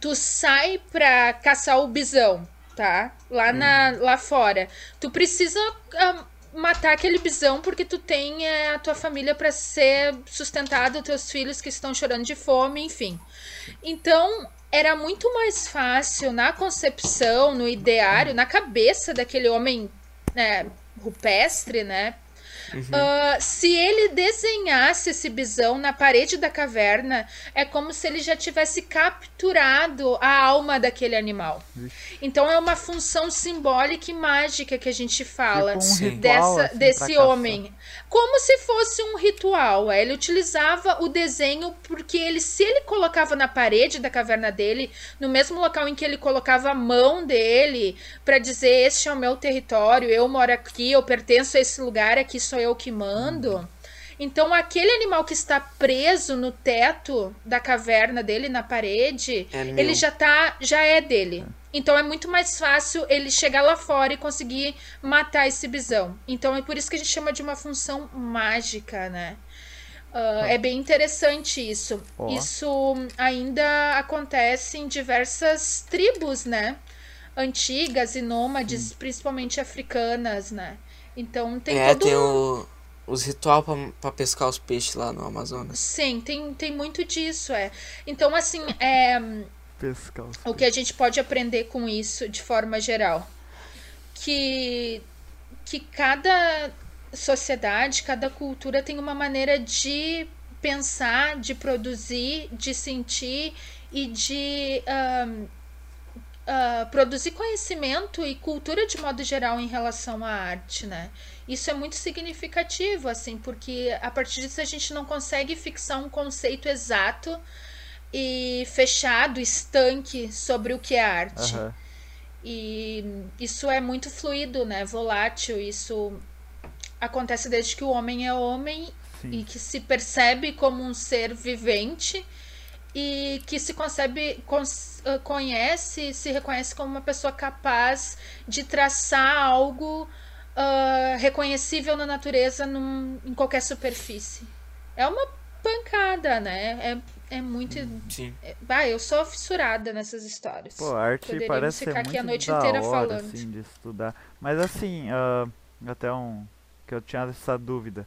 Speaker 4: tu sai pra caçar o bisão, tá? Lá, na, lá fora, tu precisa ah, matar aquele bisão porque tu tem é, a tua família para ser sustentado, teus filhos que estão chorando de fome, enfim. Então, era muito mais fácil na concepção, no ideário, na cabeça daquele homem né, rupestre, né? Ah, se ele desenhasse esse bisão na parede da caverna, é como se ele já tivesse capturado a alma daquele animal. Então é uma função simbólica e mágica que a gente fala
Speaker 2: Tipo um ritual,
Speaker 4: dessa,
Speaker 2: assim,
Speaker 4: desse
Speaker 2: caçar.
Speaker 4: Como se fosse um ritual. é. Ele utilizava o desenho porque ele, se ele colocava na parede da caverna dele, no mesmo local em que ele colocava a mão dele para dizer este é o meu território, eu moro aqui, eu pertenço a esse lugar, aqui sou eu que mando. Então aquele animal que está preso no teto da caverna dele, na parede,
Speaker 1: É
Speaker 4: ele já tá, já é dele. Então é muito mais fácil ele chegar lá fora e conseguir matar esse bisão. Então é por isso que a gente chama de uma função mágica, né? Ah, é bem interessante isso.
Speaker 2: Ó.
Speaker 4: Isso ainda acontece em diversas tribos, né? Antigas e nômades, principalmente africanas, né? Então tem
Speaker 1: é,
Speaker 4: todo
Speaker 1: tem o, os ritual pra pescar os peixes lá no Amazonas.
Speaker 4: Sim, tem, tem muito disso, é. Então, assim, é,
Speaker 2: Pescar
Speaker 4: o que a gente pode aprender com isso de forma geral? Que, que cada sociedade, cada cultura tem uma maneira de pensar, de produzir, de sentir e de uh, produzir conhecimento e cultura de modo geral em relação à arte, né? Isso é muito significativo, assim, porque a partir disso a gente não consegue fixar um conceito exato e fechado, estanque sobre o que é arte.
Speaker 2: Aham.
Speaker 4: E isso é muito fluido, né? Volátil. Isso acontece desde que o homem é homem
Speaker 2: Sim.
Speaker 4: e que se percebe como um ser vivente e que se concebe, eh, conhece, se reconhece como uma pessoa capaz de traçar algo ah, reconhecível na natureza num- em qualquer superfície. É uma pancada, né? É, é muito.
Speaker 1: Sim.
Speaker 4: é- Ah, eu sou fissurada nessas histórias.
Speaker 2: Pô, a arte
Speaker 4: Poderíamos
Speaker 2: parece ser
Speaker 4: ficar
Speaker 2: muito
Speaker 4: aqui a noite
Speaker 2: da
Speaker 4: inteira
Speaker 2: hora,
Speaker 4: falando.
Speaker 2: assim, de estudar. Mas assim, ah, até um que eu tinha essa dúvida.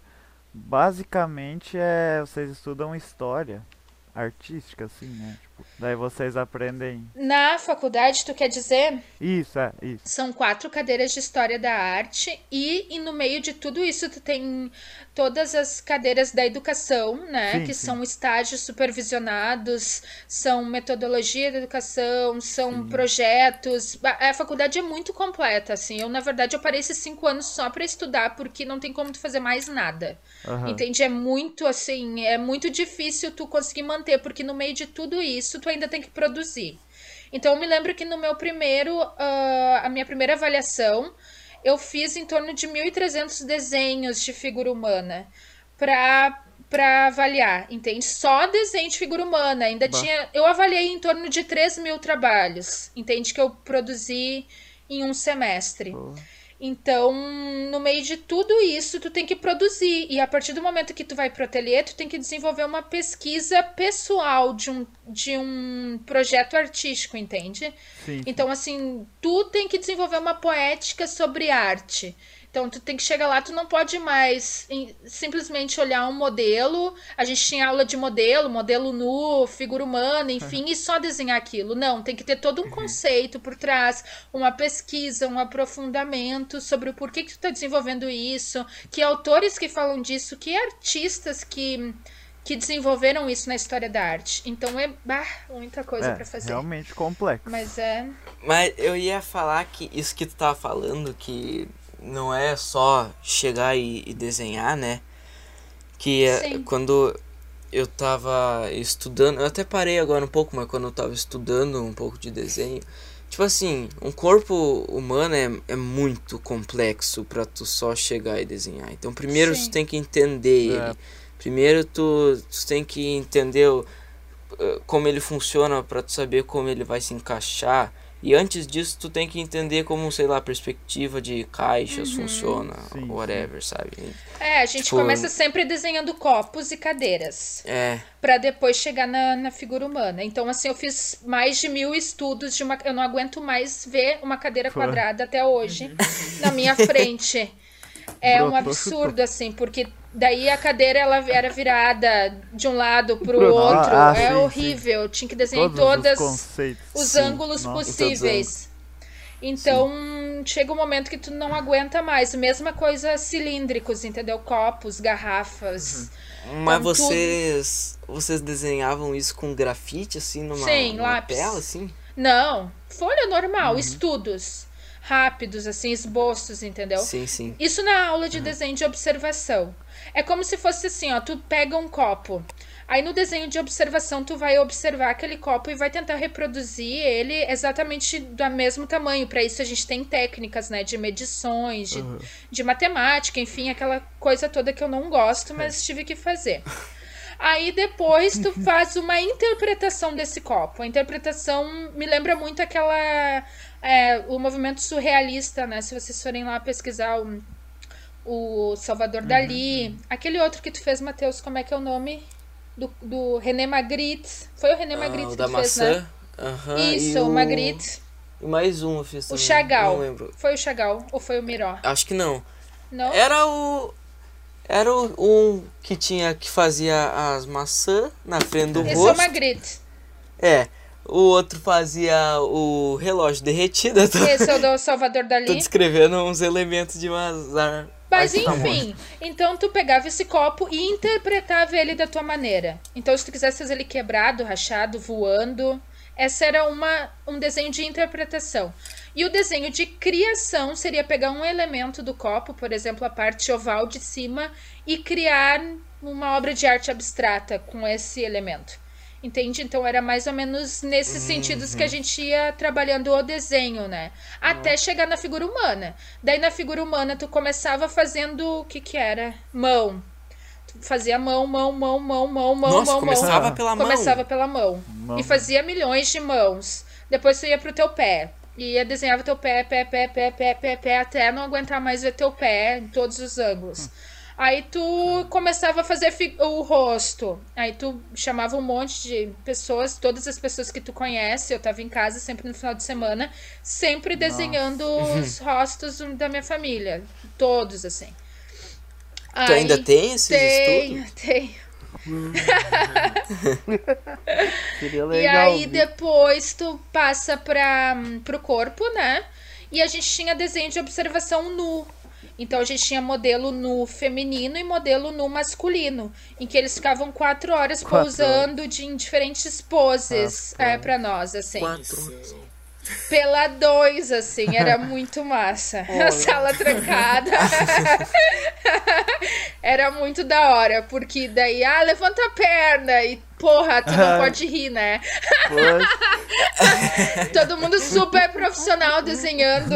Speaker 2: Basicamente é vocês estudam história artística, assim, né? Tipo, daí vocês aprendem.
Speaker 4: Na faculdade, tu quer dizer?
Speaker 2: Isso, é, isso.
Speaker 4: São quatro cadeiras de história da arte e, e no meio de tudo isso tu tem todas as cadeiras da educação, né?
Speaker 2: Sim,
Speaker 4: que
Speaker 2: sim.
Speaker 4: são estágios supervisionados, são metodologia da educação, são projetos. A, faculdade é muito completa, assim. Eu, na verdade, eu parei esses cinco anos só para estudar, porque não tem como tu fazer mais nada.
Speaker 2: Aham.
Speaker 4: Entende? É muito assim, é muito difícil tu conseguir manter, porque no meio de tudo isso tu ainda tem que produzir. Então eu me lembro que no meu primeiro, ah, a minha primeira avaliação, eu fiz em torno de 1.300 desenhos de figura humana para para avaliar, entende? Só desenho de figura humana. Ainda
Speaker 2: Bah.
Speaker 4: tinha. Eu avaliei em torno de 3 mil trabalhos, entende? Que eu produzi em um semestre.
Speaker 2: Pô,
Speaker 4: Então, no meio de tudo isso, tu tem que produzir. E a partir do momento que tu vai pro ateliê, tu tem que desenvolver uma pesquisa pessoal de um, de um projeto artístico, entende?
Speaker 2: sim.
Speaker 4: Então, assim, tu tem que desenvolver uma poética sobre arte. Então, tu tem que chegar lá, tu não pode mais em- simplesmente olhar um modelo. A gente tinha aula de modelo, modelo nu, figura humana, enfim, e só desenhar aquilo. Não, tem que ter todo um conceito por trás, uma pesquisa, um aprofundamento sobre o porquê que tu tá desenvolvendo isso, que autores que falam disso, que artistas que, que desenvolveram isso na história da arte. Então, é bah, muita coisa
Speaker 2: é,
Speaker 4: pra fazer.
Speaker 2: realmente complexo.
Speaker 4: Mas é.
Speaker 1: Mas eu ia falar que isso que tu tava falando, que não é só chegar e, e desenhar, né? Que é quando eu tava estudando, eu até parei agora um pouco, mas quando eu tava estudando um pouco de desenho, tipo assim, um corpo humano é, é muito complexo pra tu só chegar e desenhar. Então primeiro
Speaker 4: Sim.
Speaker 1: tu tem que entender
Speaker 2: É.
Speaker 1: ele. Primeiro tu, tu tem que entender o- eh, como ele funciona pra tu saber como ele vai se encaixar. E antes disso, tu tem que entender como, sei lá, a perspectiva de caixas
Speaker 4: Uhum.
Speaker 1: funciona,
Speaker 2: Sim,
Speaker 1: whatever, sabe?
Speaker 4: É, a gente
Speaker 1: Tipo-
Speaker 4: começa sempre desenhando copos e cadeiras,
Speaker 1: É,
Speaker 4: Pra depois chegar na, na figura humana. Então, assim, eu fiz mais de mil estudos de uma. Eu não aguento mais ver uma cadeira
Speaker 2: Pô.
Speaker 4: quadrada até hoje [LAUGHS] na minha frente. É um
Speaker 2: Brotou,
Speaker 4: absurdo, assim, porque daí a cadeira ela era virada de um lado pro
Speaker 5: Brotou.
Speaker 4: outro.
Speaker 2: Ah,
Speaker 4: é
Speaker 2: sim,
Speaker 4: horrível. Eu tinha que desenhar em
Speaker 2: Todos
Speaker 4: todas
Speaker 2: os
Speaker 4: os
Speaker 1: Sim.
Speaker 4: ângulos
Speaker 2: Nossa.
Speaker 4: possíveis. Então, chega um momento que tu não aguenta mais. Mesma coisa cilíndricos, entendeu? Copos, garrafas.
Speaker 1: mas
Speaker 4: Então, tudo-
Speaker 1: vocês vocês desenhavam isso com grafite, assim, numa,
Speaker 4: Sim,
Speaker 1: numa
Speaker 4: lápis.
Speaker 1: tela, assim?
Speaker 4: Não, folha normal,
Speaker 1: Uhum.
Speaker 4: estudos rápidos, assim, esboços, entendeu?
Speaker 1: Sim, sim.
Speaker 4: Isso na aula de desenho de observação. É como se fosse assim, ó, tu pega um copo. Aí no desenho de observação tu vai observar aquele copo e vai tentar reproduzir ele exatamente do mesmo tamanho. Para isso a gente tem técnicas, né, de medições, de, de matemática, enfim, aquela coisa toda que eu não gosto, mas tive que fazer. Aí depois tu [LAUGHS] faz uma interpretação desse copo. A interpretação me lembra muito aquela. é, o movimento surrealista, né? Se vocês forem lá pesquisar o, o Salvador Dali. Aquele outro que tu fez, Matheus, como é que é o nome? Do, do René Magritte. Foi o René
Speaker 1: Ah,
Speaker 4: Magritte
Speaker 1: o
Speaker 4: que tu fez, né?
Speaker 1: E
Speaker 4: Isso, o Magritte.
Speaker 1: E mais um eu fiz
Speaker 4: O
Speaker 1: também.
Speaker 4: Chagall.
Speaker 1: Não lembro.
Speaker 4: Foi o Chagall ou foi o Miró?
Speaker 1: Acho que não.
Speaker 4: Não?
Speaker 1: Era o. Era o um que tinha que fazia as maçãs na frente do
Speaker 4: Esse é o
Speaker 1: rosto.
Speaker 4: Magritte.
Speaker 1: É. O outro fazia o relógio derretido. [LAUGHS] Eu tô,
Speaker 4: Esse é o do Salvador
Speaker 1: tô
Speaker 4: Dali.
Speaker 1: descrevendo uns elementos de umas
Speaker 4: Mas enfim, então tu pegava esse copo e interpretava ele da tua maneira. Então, se tu quisesse fazer ele quebrado, rachado, voando, Essa era uma, um desenho de interpretação. E o desenho de criação seria pegar um elemento do copo, por exemplo, a parte oval de cima, e criar uma obra de arte abstrata com esse elemento. Entende? Então era mais ou menos nesses sentidos que a gente ia trabalhando o desenho, né? Até chegar na figura humana. Daí na figura humana tu começava fazendo o que que era? Mão. Tu fazia mão, mão, mão, mão, mão, mão,
Speaker 1: Nossa,
Speaker 4: mão,
Speaker 1: começava
Speaker 4: mão.
Speaker 1: pela mão.
Speaker 4: Começava pela mão.
Speaker 2: Mão.
Speaker 4: E fazia milhões de mãos. Depois tu ia pro teu pé. E ia desenhava teu pé, pé, pé, pé, pé, pé, pé, até não aguentar mais ver teu pé em todos os ângulos. Aí tu começava a fazer o rosto. Aí tu chamava um monte de pessoas, todas as pessoas que tu conhece. Eu tava em casa sempre no final de semana, sempre desenhando [LAUGHS] os rostos da minha família. Todos, assim.
Speaker 1: Tu ainda tem esses
Speaker 4: Tenho,
Speaker 1: estudos? [LAUGHS]
Speaker 4: tenho. [LAUGHS]
Speaker 5: Seria
Speaker 4: E
Speaker 5: legal.
Speaker 4: aí
Speaker 5: ver.
Speaker 4: depois tu passa para pro corpo, né? E a gente tinha desenho de observação nu. Então a gente tinha modelo nu feminino e modelo nu masculino, em que eles ficavam quatro horas
Speaker 2: Quatro
Speaker 4: pousando de em diferentes poses
Speaker 2: Ah,
Speaker 4: é, para nós, assim.
Speaker 1: Quatro.
Speaker 4: Pela dois, assim, era [LAUGHS] muito massa. A sala trancada. [LAUGHS] era muito da hora, porque daí, ah, levanta a perna e, porra, tu não pode rir, né? [LAUGHS] Todo mundo super profissional desenhando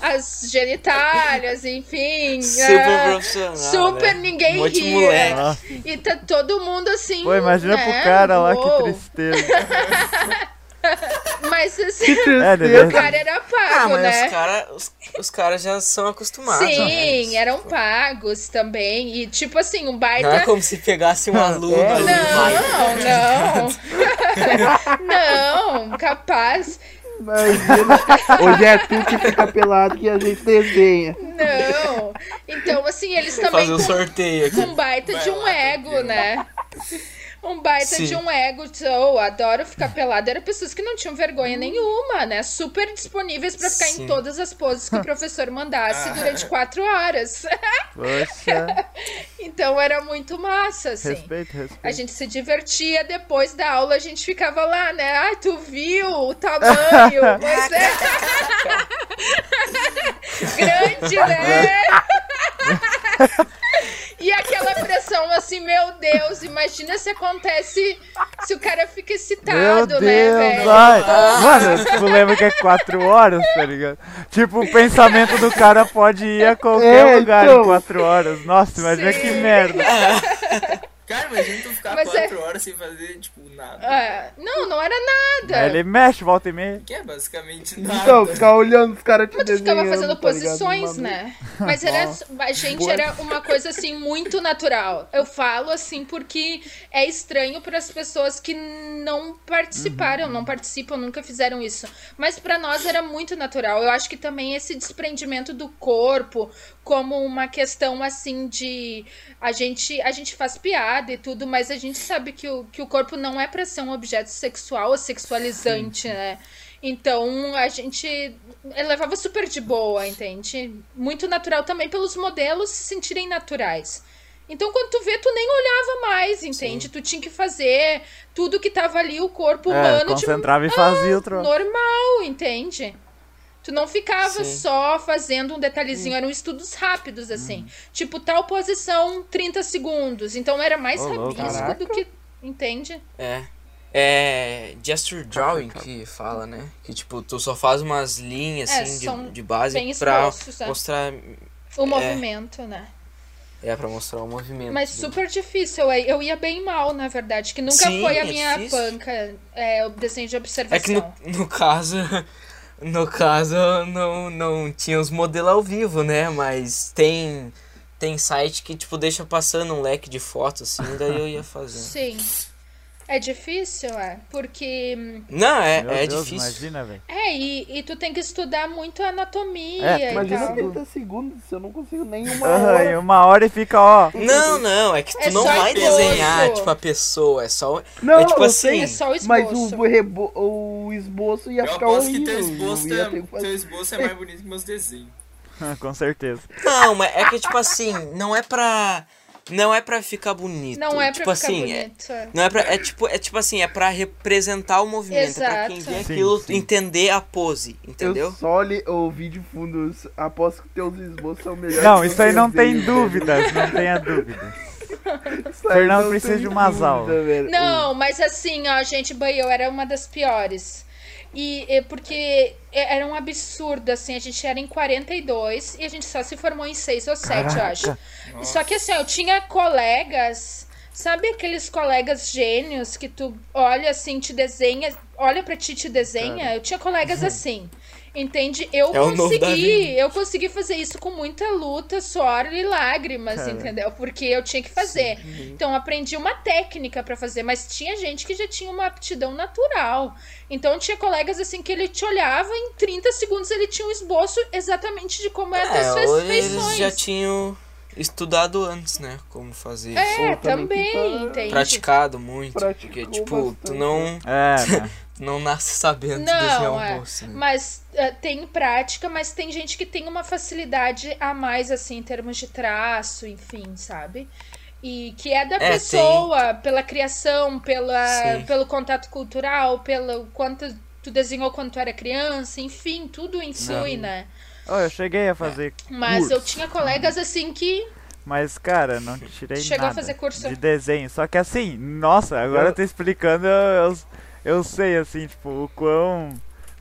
Speaker 4: as genitálias, enfim.
Speaker 1: Super
Speaker 4: é,
Speaker 1: profissional.
Speaker 4: Super
Speaker 1: né?
Speaker 4: ninguém
Speaker 1: Um.
Speaker 2: Nossa.
Speaker 4: E tá todo mundo assim.
Speaker 2: Pô, imagina
Speaker 4: né?
Speaker 2: pro cara lá,
Speaker 4: Uou.
Speaker 2: que tristeza. [LAUGHS]
Speaker 4: Mas assim,
Speaker 2: É,
Speaker 4: o cara era pago,
Speaker 1: Ah, mas
Speaker 4: né?
Speaker 1: os caras os, os cara já são acostumados.
Speaker 4: Sim,
Speaker 1: né?
Speaker 4: eram pagos também. E tipo assim, um baita.
Speaker 1: Não é como se pegasse um aluno
Speaker 5: É.
Speaker 1: ali. vai.
Speaker 4: Não, não. [LAUGHS] não, capaz.
Speaker 5: Imagina. Hoje é tu que fica pelado que a gente desenha.
Speaker 4: Não. Então, assim, eles também
Speaker 1: Fazer o sorteio aqui.
Speaker 4: com um baita de um ego, né? Um baita
Speaker 1: Sim.
Speaker 4: de um ego. Eu adoro ficar pelado. Eram pessoas que não tinham vergonha nenhuma, né? Super disponíveis pra ficar
Speaker 1: Sim.
Speaker 4: em todas as poses que o [LAUGHS] professor mandasse durante quatro horas. [LAUGHS]
Speaker 2: Poxa.
Speaker 4: então era muito massa, assim.
Speaker 2: Respeito, respeito.
Speaker 4: A gente se divertia, depois da aula a gente ficava lá, né? Ai, tu viu o tamanho? [LAUGHS] Pois é. Grande, né? E aquela pressão assim, meu Deus, imagina se acontece, se o cara fica
Speaker 2: Meu
Speaker 4: excitado, né,
Speaker 2: Deus,
Speaker 4: velho?
Speaker 2: ai. Mano, tipo, lembra que é 4 horas, tá ligado? Tipo, o pensamento do cara pode ir a qualquer
Speaker 5: É,
Speaker 2: lugar
Speaker 5: então.
Speaker 2: em 4 horas. Nossa, imagina
Speaker 4: Sim.
Speaker 2: que merda.
Speaker 3: Cara, imagina tu ficar
Speaker 4: Mas
Speaker 3: quatro horas sem fazer, tipo, nada.
Speaker 4: É, não, não era nada.
Speaker 2: Ele mexe, volta e meia.
Speaker 3: Que é basicamente nada.
Speaker 5: Então, ficar olhando os caras te
Speaker 4: Mas tu ficava fazendo
Speaker 5: tá ligado?
Speaker 4: posições,
Speaker 5: Numa
Speaker 4: né? Mas era, a gente era uma coisa assim muito natural. Eu falo assim porque é estranho para as pessoas que não participaram, não participam, nunca fizeram isso. Mas para nós era muito natural. Eu acho que também esse desprendimento do corpo como uma questão assim de a gente a gente faz piada e tudo, mas a gente sabe que o, que o corpo não é para ser um objeto sexual ou sexualizante, né? Então a gente levava super de boa, entende? Muito natural também pelos modelos se sentirem naturais. Então quando tu vê, tu nem olhava mais, entende? Tu tinha que fazer tudo que tava ali, o corpo
Speaker 2: É,
Speaker 4: humano, tipo,
Speaker 2: concentrava e fazia outro.
Speaker 4: normal, entende? Tu não ficava
Speaker 1: Sim.
Speaker 4: só fazendo um detalhezinho, eram estudos rápidos, assim. Tipo, tal posição, 30 segundos. Então era mais
Speaker 2: louco.
Speaker 4: rabisco do que. Entende?
Speaker 1: É. É. Gesture drawing que fala, né? Que tipo, tu só faz umas linhas
Speaker 4: É,
Speaker 1: assim de, de base
Speaker 4: bem
Speaker 1: pra
Speaker 4: esboços, é.
Speaker 1: mostrar.
Speaker 4: O movimento, né?
Speaker 1: É, pra mostrar o movimento.
Speaker 4: Mas
Speaker 1: do-
Speaker 4: super difícil. Eu, eu ia bem mal, na verdade. Que nunca
Speaker 1: Sim,
Speaker 4: foi a
Speaker 1: é
Speaker 4: minha
Speaker 1: difícil.
Speaker 4: panca, é, o desenho de
Speaker 1: É
Speaker 4: observação.
Speaker 1: que no, no caso. No caso, não, não tinha os modelos ao vivo, né? Mas tem. Tem site que, tipo, deixa passando um leque de fotos, assim, daí eu ia fazendo.
Speaker 4: Sim. É difícil, é. Porque.
Speaker 1: Não, é,
Speaker 2: Meu
Speaker 1: é
Speaker 2: Deus,
Speaker 1: difícil.
Speaker 2: imagina, velho.
Speaker 4: É, e, e tu tem que estudar muito anatomia
Speaker 2: É,
Speaker 4: e
Speaker 5: Imagina
Speaker 4: tal.
Speaker 5: 30 segundos, se eu não consigo nenhuma
Speaker 2: Aham,
Speaker 5: hora.
Speaker 2: e uma hora e fica, ó.
Speaker 1: Não, não, é que tu
Speaker 4: É
Speaker 1: não vai
Speaker 4: esboço.
Speaker 1: desenhar, tipo, a pessoa, é só.
Speaker 5: Não,
Speaker 1: é tipo
Speaker 5: eu
Speaker 1: assim.
Speaker 5: sei,
Speaker 4: É só o
Speaker 5: mas
Speaker 4: esboço.
Speaker 5: o, rebo- o esboço ia
Speaker 3: Eu
Speaker 5: ficar
Speaker 3: aposto
Speaker 5: horrível.
Speaker 3: que teu esboço,
Speaker 5: eu ia
Speaker 3: é,
Speaker 5: ter
Speaker 3: teu esboço é mais bonito que meus desenhos. [LAUGHS]
Speaker 2: Com certeza.
Speaker 1: Não, mas é que, tipo assim, não é pra. Não é pra ficar bonito.
Speaker 4: Não é pra
Speaker 1: tipo
Speaker 4: ficar
Speaker 1: assim, é-
Speaker 4: bonito. é.
Speaker 1: não é pra. É tipo, é tipo assim, é pra representar o movimento. É pra quem
Speaker 4: Exato.
Speaker 1: vê
Speaker 2: Sim,
Speaker 1: aquilo
Speaker 2: sim.
Speaker 1: entender a pose, entendeu?
Speaker 5: Eu só li, ouvi de fundo, aposto que teus esboços são melhores.
Speaker 2: Não, isso aí não tem dúvidas, não tenha dúvidas. Fernando
Speaker 5: não
Speaker 2: precisa de umas
Speaker 5: dúvida,
Speaker 2: aulas.
Speaker 4: Não, mas assim, ó, gente, bem, eu era uma das piores. E é porque é- era um absurdo, assim, a gente era em 42 e a gente só se formou em 6 ou 7, eu acho. Só que assim, eu tinha colegas, sabe aqueles colegas gênios que tu olha assim, te desenha, olha pra ti e te desenha? Eu tinha colegas assim. Entende? Eu
Speaker 1: É
Speaker 4: consegui, eu consegui fazer isso com muita luta, suor e lágrimas,
Speaker 2: Cara.
Speaker 4: entendeu? Porque eu tinha que fazer. Então eu aprendi uma técnica pra fazer, mas tinha gente que já tinha uma aptidão natural. Então tinha colegas assim que ele te olhava em 30 segundos ele tinha um esboço exatamente de como eram as
Speaker 1: É,
Speaker 4: suas
Speaker 1: ou
Speaker 4: feições.
Speaker 1: eles já tinham estudado antes, né? Como fazer.
Speaker 4: É,
Speaker 5: Pô, também
Speaker 4: entende?
Speaker 1: Praticado muito.
Speaker 5: Praticou
Speaker 1: Porque, tipo, tu
Speaker 5: bastante,
Speaker 1: não,
Speaker 2: É, né? [LAUGHS]
Speaker 1: não nasce sabendo desenhar
Speaker 4: Não,
Speaker 1: um
Speaker 4: é.
Speaker 1: rosto, né?
Speaker 4: Mas eh, tem prática, mas tem gente que tem uma facilidade a mais, assim, em termos de traço, enfim, sabe? E que é da
Speaker 1: É,
Speaker 4: pessoa, pela criação, pela,
Speaker 1: Sim.
Speaker 4: pelo contato cultural, pelo quanto tu desenhou quando tu era criança, enfim, tudo influi,
Speaker 1: Não.
Speaker 4: né?
Speaker 2: Ô, eu cheguei a fazer
Speaker 4: Mas
Speaker 2: curso,
Speaker 4: eu tinha colegas assim que.
Speaker 2: Mas, cara, não tirei
Speaker 4: Chegou a
Speaker 2: nada
Speaker 4: fazer curso?
Speaker 2: de desenho. Só que assim, nossa, agora
Speaker 5: Eu-
Speaker 2: eu tô explicando, eu, eu, eu sei, assim, tipo, o quão...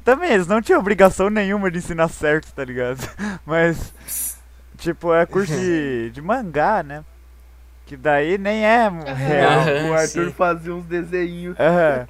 Speaker 2: Também, eles não tinham obrigação nenhuma de ensinar certo, tá ligado? [LAUGHS] Mas, tipo, é curso de, [LAUGHS] de mangá, né? Que daí nem é real.
Speaker 1: Aham,
Speaker 5: O Arthur
Speaker 1: sim.
Speaker 5: fazia uns desenhos.
Speaker 2: Aham.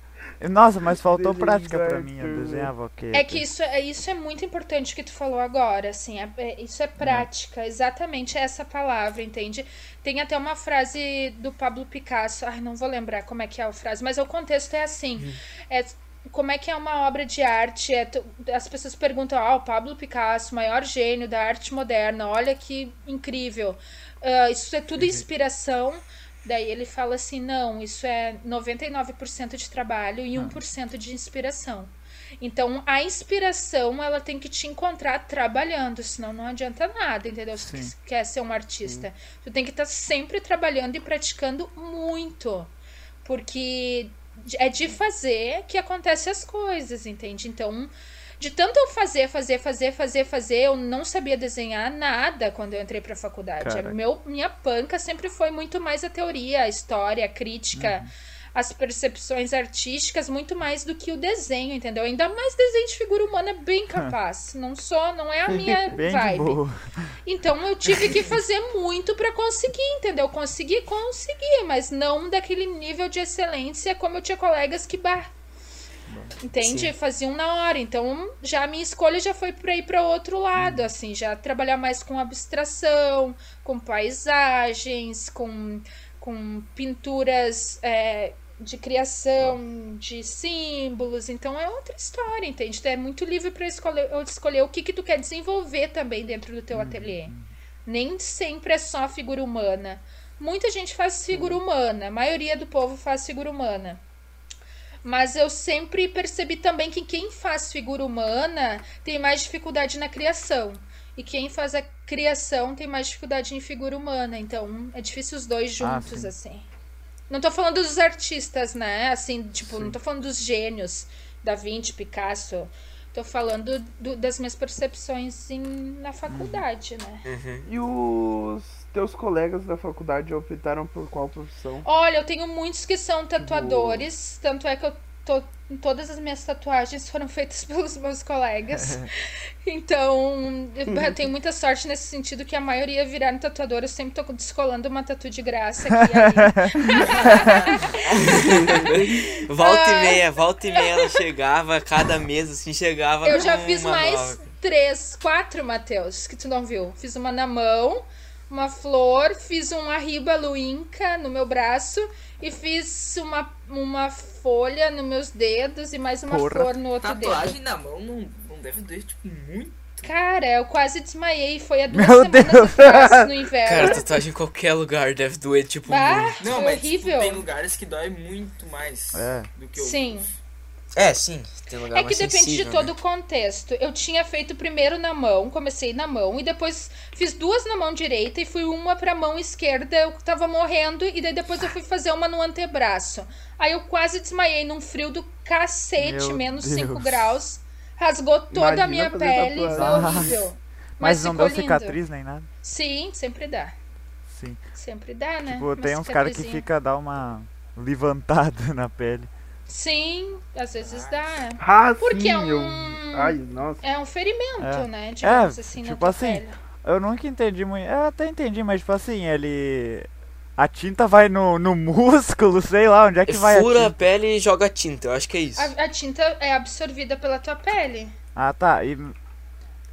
Speaker 2: Nossa, mas [LAUGHS] faltou prática pra mim, eu desenhava o quê?
Speaker 4: É que isso é, isso é muito importante o que tu falou agora, assim, é- é- isso é prática, exatamente essa palavra, entende? Tem até uma frase do Pablo Picasso, ai, não vou lembrar como é que é a frase, mas o contexto é assim, é como é que é uma obra de arte, é tu- as pessoas perguntam, ah, o Pablo Picasso, maior gênio da arte moderna, olha que incrível, Ah, isso é tudo inspiração, Daí ele fala assim: não, isso é 99% de trabalho e 1% de inspiração. Então, a inspiração, ela tem que te encontrar trabalhando, senão não adianta nada, entendeu? Se tu
Speaker 2: Sim.
Speaker 4: quer ser um artista. Tu tem que estar sempre trabalhando e praticando muito. Porque é de fazer que acontecem as coisas, entende? Então, de tanto eu fazer, fazer, fazer, fazer, fazer, eu não sabia desenhar nada quando eu entrei pra faculdade. Meu, minha panca sempre foi muito mais a teoria, a história, a crítica, as percepções artísticas, muito mais do que o desenho, entendeu? Ainda mais desenho de figura humana bem capaz. Não sou, não é a minha [LAUGHS] vibe. Então eu tive que fazer muito pra conseguir, entendeu? Consegui, consegui, mas não daquele nível de excelência como eu tinha colegas que bah, entende?
Speaker 1: Sim.
Speaker 4: Faziam na hora. Então já a minha escolha já foi pra ir pra outro lado, assim, já trabalhar mais com abstração, com paisagens, com, com pinturas é, de criação de símbolos. Então é outra história, entende? Tu é muito livre pra escolher, escolher o que que tu quer desenvolver também dentro do teu ateliê. Nem sempre é só figura humana. Muita gente faz figura humana, a maioria do povo faz figura humana. Mas eu sempre percebi também que quem faz figura humana tem mais dificuldade na criação. E quem faz a criação tem mais dificuldade em figura humana. Então é difícil os dois
Speaker 2: Ah,
Speaker 4: juntos,
Speaker 2: sim.
Speaker 4: assim. Não tô falando dos artistas, né? Assim, tipo, não tô falando dos gênios, Da Vinci, Picasso. Tô falando do- das minhas percepções em, na faculdade, né?
Speaker 1: Uhum.
Speaker 5: E os teus colegas da faculdade optaram por qual profissão?
Speaker 4: Olha, eu tenho muitos que são tatuadores, tanto é que eu tô, todas as minhas tatuagens foram feitas [LAUGHS] pelos meus colegas. [LAUGHS] Então, eu tenho muita sorte nesse sentido que a maioria viraram tatuador. Eu sempre tô descolando uma tatu de graça aqui. [LAUGHS]
Speaker 1: Volta
Speaker 4: Ah.
Speaker 1: e meia, volta e meia ela chegava, cada mês assim chegava.
Speaker 4: Eu já fiz mais
Speaker 1: nova.
Speaker 4: três, quatro, Matheus, que tu não viu. Fiz uma na mão, uma flor, fiz um arriba luinca no meu braço e fiz uma, uma folha nos meus dedos e mais uma
Speaker 2: Porra.
Speaker 4: flor no outro
Speaker 3: Tatuagem
Speaker 4: dedo.
Speaker 3: na mão não, não deve doer, tipo, muito.
Speaker 4: Cara, eu quase desmaiei. Foi há duas
Speaker 2: Meu
Speaker 4: semanas
Speaker 2: Deus.
Speaker 4: atrás no [LAUGHS] inverno.
Speaker 1: Cara, tatuagem em qualquer lugar deve doer, tipo,
Speaker 4: Bah,
Speaker 1: muito.
Speaker 3: Não, mas tipo,
Speaker 4: horrível.
Speaker 3: tem lugares que dói muito mais
Speaker 2: É.
Speaker 3: do que outros.
Speaker 4: Sim.
Speaker 1: É, sim,
Speaker 4: É que depende de todo
Speaker 1: né?
Speaker 4: o contexto. Eu tinha feito primeiro na mão, comecei na mão, e depois fiz duas na mão direita e fui uma pra mão esquerda. Eu tava morrendo, e daí depois eu fui fazer uma no antebraço. Aí eu quase desmaiei num frio do cacete,
Speaker 2: Meu
Speaker 4: menos
Speaker 2: Deus.
Speaker 4: 5 graus. Rasgou toda
Speaker 5: Imagina
Speaker 4: a minha pele, foi horrível. [LAUGHS]
Speaker 2: Mas, não
Speaker 4: ficou
Speaker 2: deu
Speaker 4: lindo.
Speaker 2: cicatriz nem nada.
Speaker 4: Sim, sempre dá.
Speaker 2: Sim.
Speaker 4: Sempre dá, né?
Speaker 2: Tipo, tem uns caras que fica dar uma levantada [LAUGHS] na pele.
Speaker 4: Sim, às vezes dá.
Speaker 5: Ah,
Speaker 4: Porque
Speaker 5: sim,
Speaker 4: é um-
Speaker 5: eu... Ai, nossa.
Speaker 4: É um ferimento,
Speaker 2: É.
Speaker 4: né? Digamos
Speaker 2: É,
Speaker 4: assim, na
Speaker 2: tipo assim,
Speaker 4: pele.
Speaker 2: Eu nunca entendi muito. Eu até entendi, mas tipo assim, ele. A tinta vai no, no [LAUGHS] músculo, sei lá, onde é que vai a
Speaker 1: Fura a
Speaker 2: tinta.
Speaker 1: pele e joga tinta, eu acho que é isso.
Speaker 4: A, a tinta é absorvida pela tua pele.
Speaker 2: Ah, tá. E...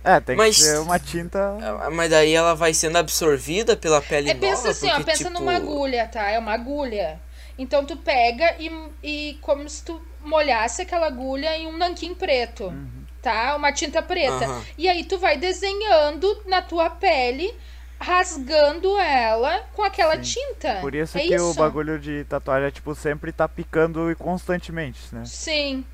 Speaker 2: É, tem
Speaker 1: Mas-
Speaker 2: que ser uma tinta.
Speaker 1: Ah, Mas daí ela vai sendo absorvida pela pele
Speaker 4: É, pensa
Speaker 1: nova,
Speaker 4: assim, ó,
Speaker 1: porque,
Speaker 4: pensa
Speaker 1: tipo,
Speaker 4: numa agulha, tá? É uma agulha. Então tu pega e, e como se tu molhasse aquela agulha em um nanquim preto,
Speaker 2: Uhum.
Speaker 4: tá? Uma tinta preta.
Speaker 1: Aham.
Speaker 4: E aí tu vai desenhando na tua pele, rasgando ela com aquela tinta.
Speaker 2: Por isso
Speaker 4: é
Speaker 2: que
Speaker 4: isso.
Speaker 2: o bagulho de tatuagem é tipo sempre tá picando e constantemente, né?
Speaker 4: Sim.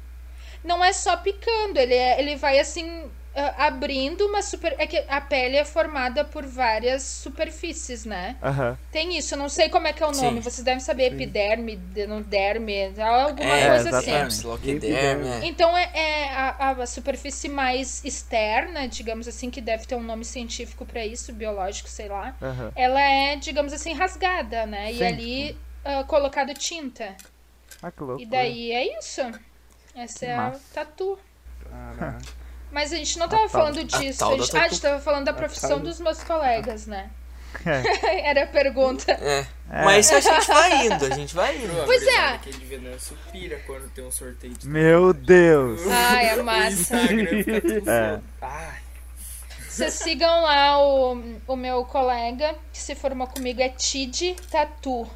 Speaker 4: Não é só picando, ele, é- ele vai assim abrindo uma super. É que a pele é formada por várias superfícies, né?
Speaker 2: Aham.
Speaker 4: Tem isso, eu não sei como é que é o
Speaker 1: Sim.
Speaker 4: nome. Vocês devem saber epiderme, denoderme, alguma
Speaker 1: É,
Speaker 4: coisa
Speaker 1: exatamente,
Speaker 4: assim.
Speaker 1: loquiderme, é.
Speaker 4: Então é, é a, a superfície mais externa, digamos assim, que deve ter um nome científico pra isso, biológico, sei lá.
Speaker 2: Aham.
Speaker 4: Ela é, digamos assim, rasgada, né? E
Speaker 2: Sim.
Speaker 4: ali ah, colocado tinta.
Speaker 2: Ah, que louco.
Speaker 4: E daí é isso. Essa é
Speaker 2: massa.
Speaker 4: a tatu.
Speaker 5: Caraca.
Speaker 4: Mas a gente não tava
Speaker 2: tal-
Speaker 4: falando
Speaker 1: a
Speaker 4: disso. A
Speaker 1: da
Speaker 4: gente, ah, a gente tava falando da profissão dos meus colegas, né?
Speaker 2: É. [LAUGHS]
Speaker 4: Era a pergunta.
Speaker 1: É.
Speaker 2: É.
Speaker 1: Mas a gente vai indo, a gente vai indo.
Speaker 4: Pois é.
Speaker 3: Venâncio pira quando tem um sorteio de
Speaker 2: Meu Deus! [LAUGHS]
Speaker 4: Ai, é massa.
Speaker 2: É.
Speaker 4: Vocês sigam lá o, o meu colega que se formou comigo, é Tid Tatu.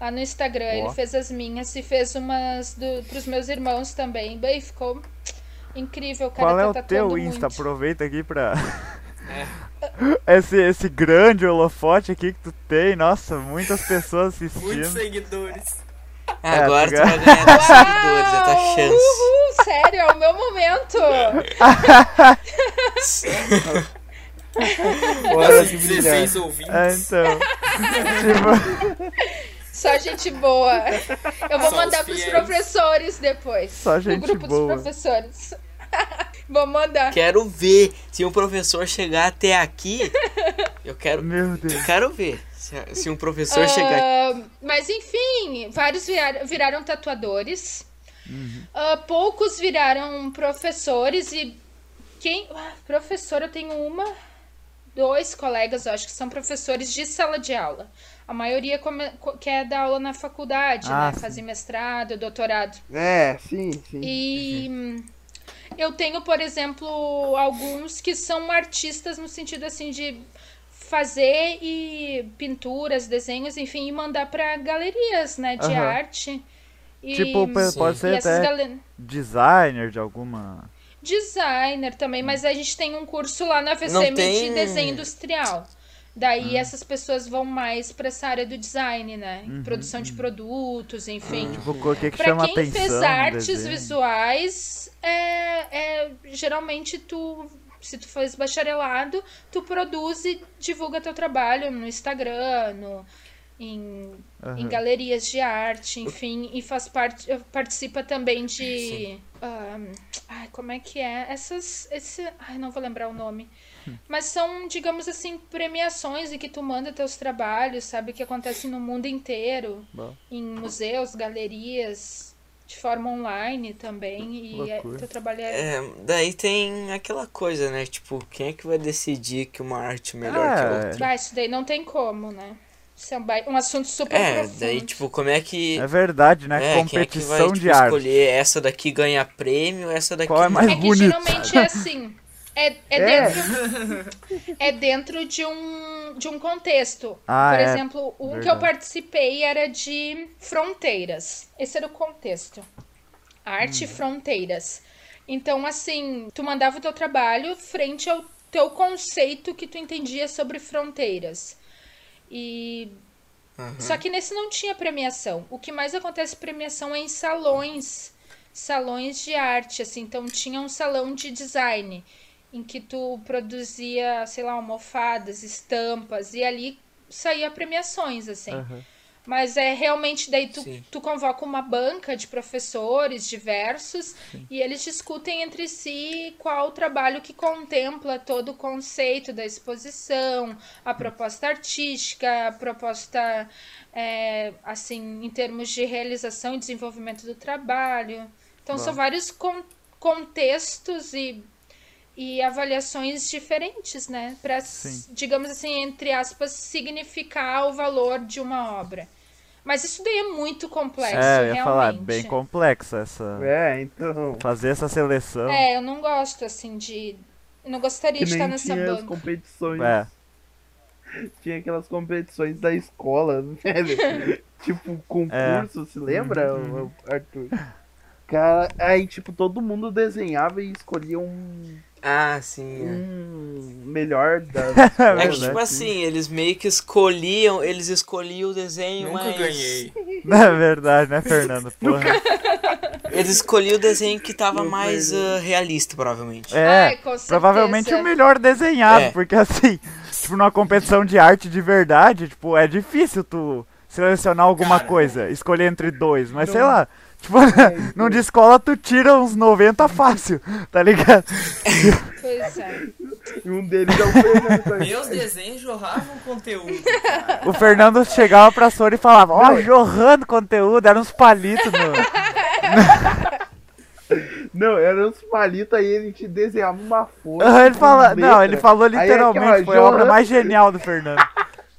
Speaker 4: Lá no Instagram.
Speaker 2: Ó.
Speaker 4: Ele fez as minhas e fez umas do, pros meus irmãos também. Bem, ficou incrível. Cara
Speaker 2: Qual é
Speaker 4: tá
Speaker 2: o teu Insta?
Speaker 4: muito.
Speaker 2: Aproveita aqui pra. [LAUGHS] [LAUGHS] Esse, esse grande holofote aqui que tu tem, nossa, muitas pessoas
Speaker 3: muitos
Speaker 2: assistindo.
Speaker 3: seguidores.
Speaker 1: Agora tu
Speaker 2: É,
Speaker 1: vai ganhar 10 seguidores, é tua
Speaker 4: Uau!
Speaker 1: chance.
Speaker 4: Uhul, sério, é o meu momento.
Speaker 5: De brilhar.
Speaker 3: 16 ouvintes.
Speaker 2: É, então. tipo, [LAUGHS]
Speaker 4: Só gente boa. Eu vou
Speaker 3: Só
Speaker 4: mandar
Speaker 3: os
Speaker 4: pros
Speaker 3: fiéis.
Speaker 4: professores depois.
Speaker 2: Só
Speaker 4: No
Speaker 2: gente
Speaker 4: grupo
Speaker 2: boa.
Speaker 4: dos professores. [LAUGHS] vou mandar.
Speaker 1: Quero ver se um professor chegar até aqui. Eu quero,
Speaker 2: meu Deus.
Speaker 1: eu quero ver. Se, se um professor chegar
Speaker 4: Ah, mas enfim, vários viraram, viraram tatuadores. Ah, poucos viraram professores e quem. ah, professor, eu tenho uma, dois colegas, eu acho que são professores de sala de aula. A maioria come- co- quer dar aula na faculdade,
Speaker 2: Ah,
Speaker 4: né?
Speaker 2: sim.
Speaker 4: Fazer mestrado, doutorado.
Speaker 5: É, sim, sim.
Speaker 4: E hum, eu tenho, por exemplo, alguns que são artistas no sentido assim de fazer e pinturas, desenhos, enfim, e mandar para galerias, né, de
Speaker 2: Aham.
Speaker 4: arte. E,
Speaker 2: Tipo, pode ser até designer de alguma.
Speaker 4: designer também, mas a gente tem um curso lá na VCM
Speaker 1: tem-
Speaker 4: de desenho industrial. Daí
Speaker 2: Ah.
Speaker 4: essas pessoas vão mais para essa área do design, né?
Speaker 2: Uhum,
Speaker 4: Produção de produtos, enfim.
Speaker 2: Tipo, o que que
Speaker 4: Pra
Speaker 2: chama
Speaker 4: quem
Speaker 2: atenção?
Speaker 4: fez artes
Speaker 2: desenho?
Speaker 4: visuais, é, é, geralmente tu, se tu faz bacharelado, tu produz e divulga teu trabalho no Instagram, no, em, em
Speaker 2: Aham.
Speaker 4: galerias de arte, enfim, e faz parte, participa também de. ahn, ai, como é que é? Essas. Esse, ai, não vou lembrar o nome. Mas são, digamos assim, premiações em que tu manda teus trabalhos, sabe? Que acontecem no mundo inteiro
Speaker 2: Bom.
Speaker 4: em museus, galerias, de forma online também. E é, teu trabalho é.
Speaker 1: É, daí tem aquela coisa, né? Tipo, quem é que vai decidir que uma arte é melhor que
Speaker 2: Ah,
Speaker 1: a outra?
Speaker 4: Ah, isso daí não tem como, né? Isso é um, ba- um assunto super
Speaker 1: É,
Speaker 4: profundo.
Speaker 1: daí, tipo, como é que.
Speaker 2: É verdade, né?
Speaker 1: É, quem é que vai
Speaker 2: Competição
Speaker 1: tipo,
Speaker 2: de arte.
Speaker 1: escolher essa daqui ganha prêmio, essa daqui
Speaker 2: Qual é mais
Speaker 4: É que
Speaker 2: bonito.
Speaker 4: geralmente é assim. [LAUGHS] É, é,
Speaker 5: É.
Speaker 4: Dentro, é dentro de um, de um contexto.
Speaker 2: Ah,
Speaker 4: Por
Speaker 2: é.
Speaker 4: exemplo, um que eu
Speaker 2: Verdade.
Speaker 4: participei era de fronteiras. Esse era o contexto. Arte e
Speaker 2: Uhum.
Speaker 4: fronteiras. Então, assim, tu mandava o teu trabalho frente ao teu conceito que tu entendia sobre fronteiras. E
Speaker 1: Aham.
Speaker 4: só que nesse não tinha premiação. O que mais acontece premiação é em salões salões de arte, assim. Então tinha um salão de design em que tu produzia, sei lá, almofadas, estampas e ali saía premiações, assim.
Speaker 2: Aham.
Speaker 4: Mas é realmente daí tu,
Speaker 1: Sim.
Speaker 4: tu convoca uma banca de professores diversos e eles discutem entre si qual o trabalho que contempla todo o conceito da exposição, a proposta artística, a proposta é, assim em termos de realização e desenvolvimento do trabalho. Então são
Speaker 2: Bom.
Speaker 4: vários con- contextos e e avaliações diferentes, né? Para, digamos assim, entre aspas, significar o valor de uma obra. Mas isso daí é muito complexo,
Speaker 2: É, eu ia
Speaker 4: realmente.
Speaker 2: falar, bem complexa essa.
Speaker 5: É, então.
Speaker 2: Fazer essa seleção.
Speaker 4: É, eu não gosto, assim, de. eu Não gostaria
Speaker 5: Que
Speaker 4: de estar
Speaker 5: nem
Speaker 4: nessa
Speaker 5: tinha as
Speaker 4: banca.
Speaker 5: competições.
Speaker 2: É. [LAUGHS]
Speaker 5: Tinha aquelas competições da escola, [LAUGHS] velho. tipo, concurso, se lembra,
Speaker 2: Uhum.
Speaker 5: o- Arthur? Cara, aí, tipo, todo mundo desenhava e escolhia um,
Speaker 1: Ah, sim. é.
Speaker 5: um melhor da. [LAUGHS]
Speaker 2: É
Speaker 1: que,
Speaker 2: verdade.
Speaker 1: tipo assim, eles meio que escolhiam, eles escolhiam o desenho,
Speaker 3: Nunca
Speaker 1: mas...
Speaker 3: ganhei. [LAUGHS]
Speaker 2: É verdade, né, Fernando? Porra.
Speaker 1: Eles escolhiam o desenho que tava mais ah, realista, provavelmente.
Speaker 2: É,
Speaker 4: Ai,
Speaker 2: provavelmente o melhor desenhado,
Speaker 1: É.
Speaker 2: porque assim, tipo, numa competição de arte de verdade, tipo, é difícil tu selecionar alguma
Speaker 3: Cara.
Speaker 2: coisa, escolher entre dois, mas sei
Speaker 5: Não.
Speaker 2: lá, tipo, [LAUGHS] num de escola tu tira uns 90 fácil, tá ligado?
Speaker 4: Pois é.
Speaker 5: E um deles é o Fernando.
Speaker 3: Meus desenhos jorravam conteúdo.
Speaker 2: O Fernando chegava pra Sora e falava, ó, jorrando conteúdo, eram uns palitos no...
Speaker 5: Não, eram uns palitos aí, ele te desenhava uma folha.
Speaker 2: Ele
Speaker 5: com
Speaker 2: fala, não,
Speaker 5: letra.
Speaker 2: ele falou
Speaker 5: Aí é
Speaker 2: literalmente,
Speaker 5: aquela
Speaker 2: foi a obra mais genial do Fernando.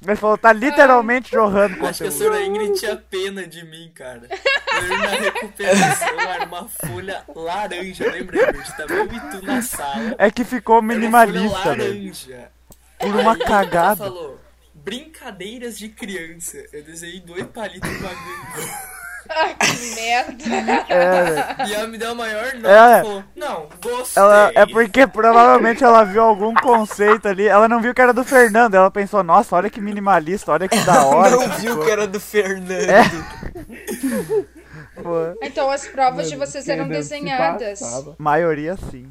Speaker 2: Ele falou, tá literalmente jorrando
Speaker 3: Acho que a senhora Ingrid tinha pena de mim, cara. Eu na recuperação era uma folha laranja, lembra, Ingrid? Tava eu e tu na sala.
Speaker 2: É que ficou
Speaker 3: Era uma
Speaker 2: minimalista,
Speaker 3: folha
Speaker 2: velho.
Speaker 3: laranja.
Speaker 2: Por uma
Speaker 3: Aí
Speaker 2: cagada.
Speaker 3: falou, brincadeiras de criança. Eu desenhei dois palitos de bagulho.
Speaker 4: Ai, que merda. [LAUGHS]
Speaker 2: É,
Speaker 3: E ela me deu a maior nota
Speaker 2: É.
Speaker 3: falou, não, gostei.
Speaker 2: ela, é porque provavelmente ela viu algum conceito ali. Ela não viu que era do Fernando. Ela pensou, nossa, olha que minimalista, olha que da [LAUGHS] hora.
Speaker 1: Não viu que era do Fernando.
Speaker 2: É. [LAUGHS] Pô,
Speaker 4: Então as provas de vocês eram desenhadas.
Speaker 5: passava.
Speaker 2: maioria sim.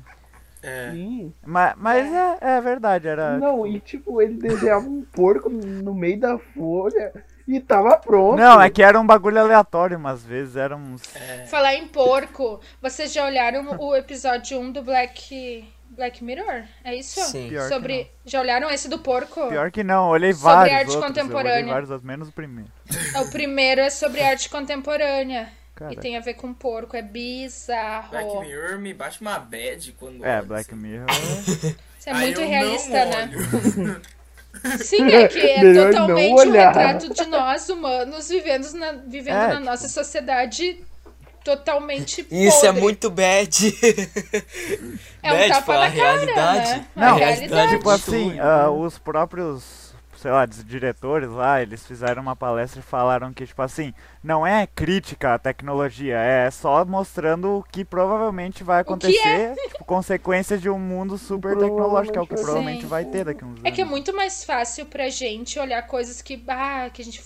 Speaker 3: É.
Speaker 5: Sim.
Speaker 2: Mas, mas é, é verdade, era.
Speaker 5: Não, e tipo, ele desenhava um porco no meio da folha e tava pronto.
Speaker 2: Não, é que era um bagulho aleatório, umas vezes eram uns.
Speaker 4: Falar em porco, vocês já olharam o episódio 1 do Black Black Mirror? É isso?
Speaker 1: Sim.
Speaker 2: Pior que
Speaker 4: Sobre. Já olharam esse do porco?
Speaker 2: Pior que não, olhei
Speaker 4: Sobre
Speaker 2: vários.
Speaker 4: arte
Speaker 2: outros, Eu
Speaker 4: contemporânea.
Speaker 2: olhei vários, outros, menos o primeiro.
Speaker 4: O primeiro é sobre arte contemporânea.
Speaker 2: Cara.
Speaker 4: E tem a ver com porco. É bizarro.
Speaker 3: Black Mirror me bate uma bad quando
Speaker 2: É, Black
Speaker 3: assim.
Speaker 2: Mirror.
Speaker 4: Isso é muito realista, né? [LAUGHS] Sim, é que é [LAUGHS]
Speaker 5: Melhor
Speaker 4: totalmente um retrato de nós humanos vivendo na, vivendo
Speaker 2: É,
Speaker 4: na nossa sociedade totalmente
Speaker 1: Isso é
Speaker 4: podre.
Speaker 1: muito bad. [LAUGHS]
Speaker 4: É um
Speaker 1: Bad,
Speaker 4: tapa
Speaker 1: tipo,
Speaker 4: na cara,
Speaker 1: realidade.
Speaker 4: né?
Speaker 2: Não,
Speaker 4: a realidade.
Speaker 2: Tipo assim, ah, os próprios, sei lá, diretores lá, eles fizeram uma palestra e falaram que, tipo assim, não é crítica à tecnologia, é só mostrando o que provavelmente vai
Speaker 4: que é.
Speaker 2: acontecer, [LAUGHS] tipo, consequências de um mundo super tecnológico, que é o que
Speaker 5: Sim.
Speaker 2: provavelmente vai ter daqui a uns anos.
Speaker 4: É que é muito mais fácil pra gente olhar coisas que, ah, que a gente.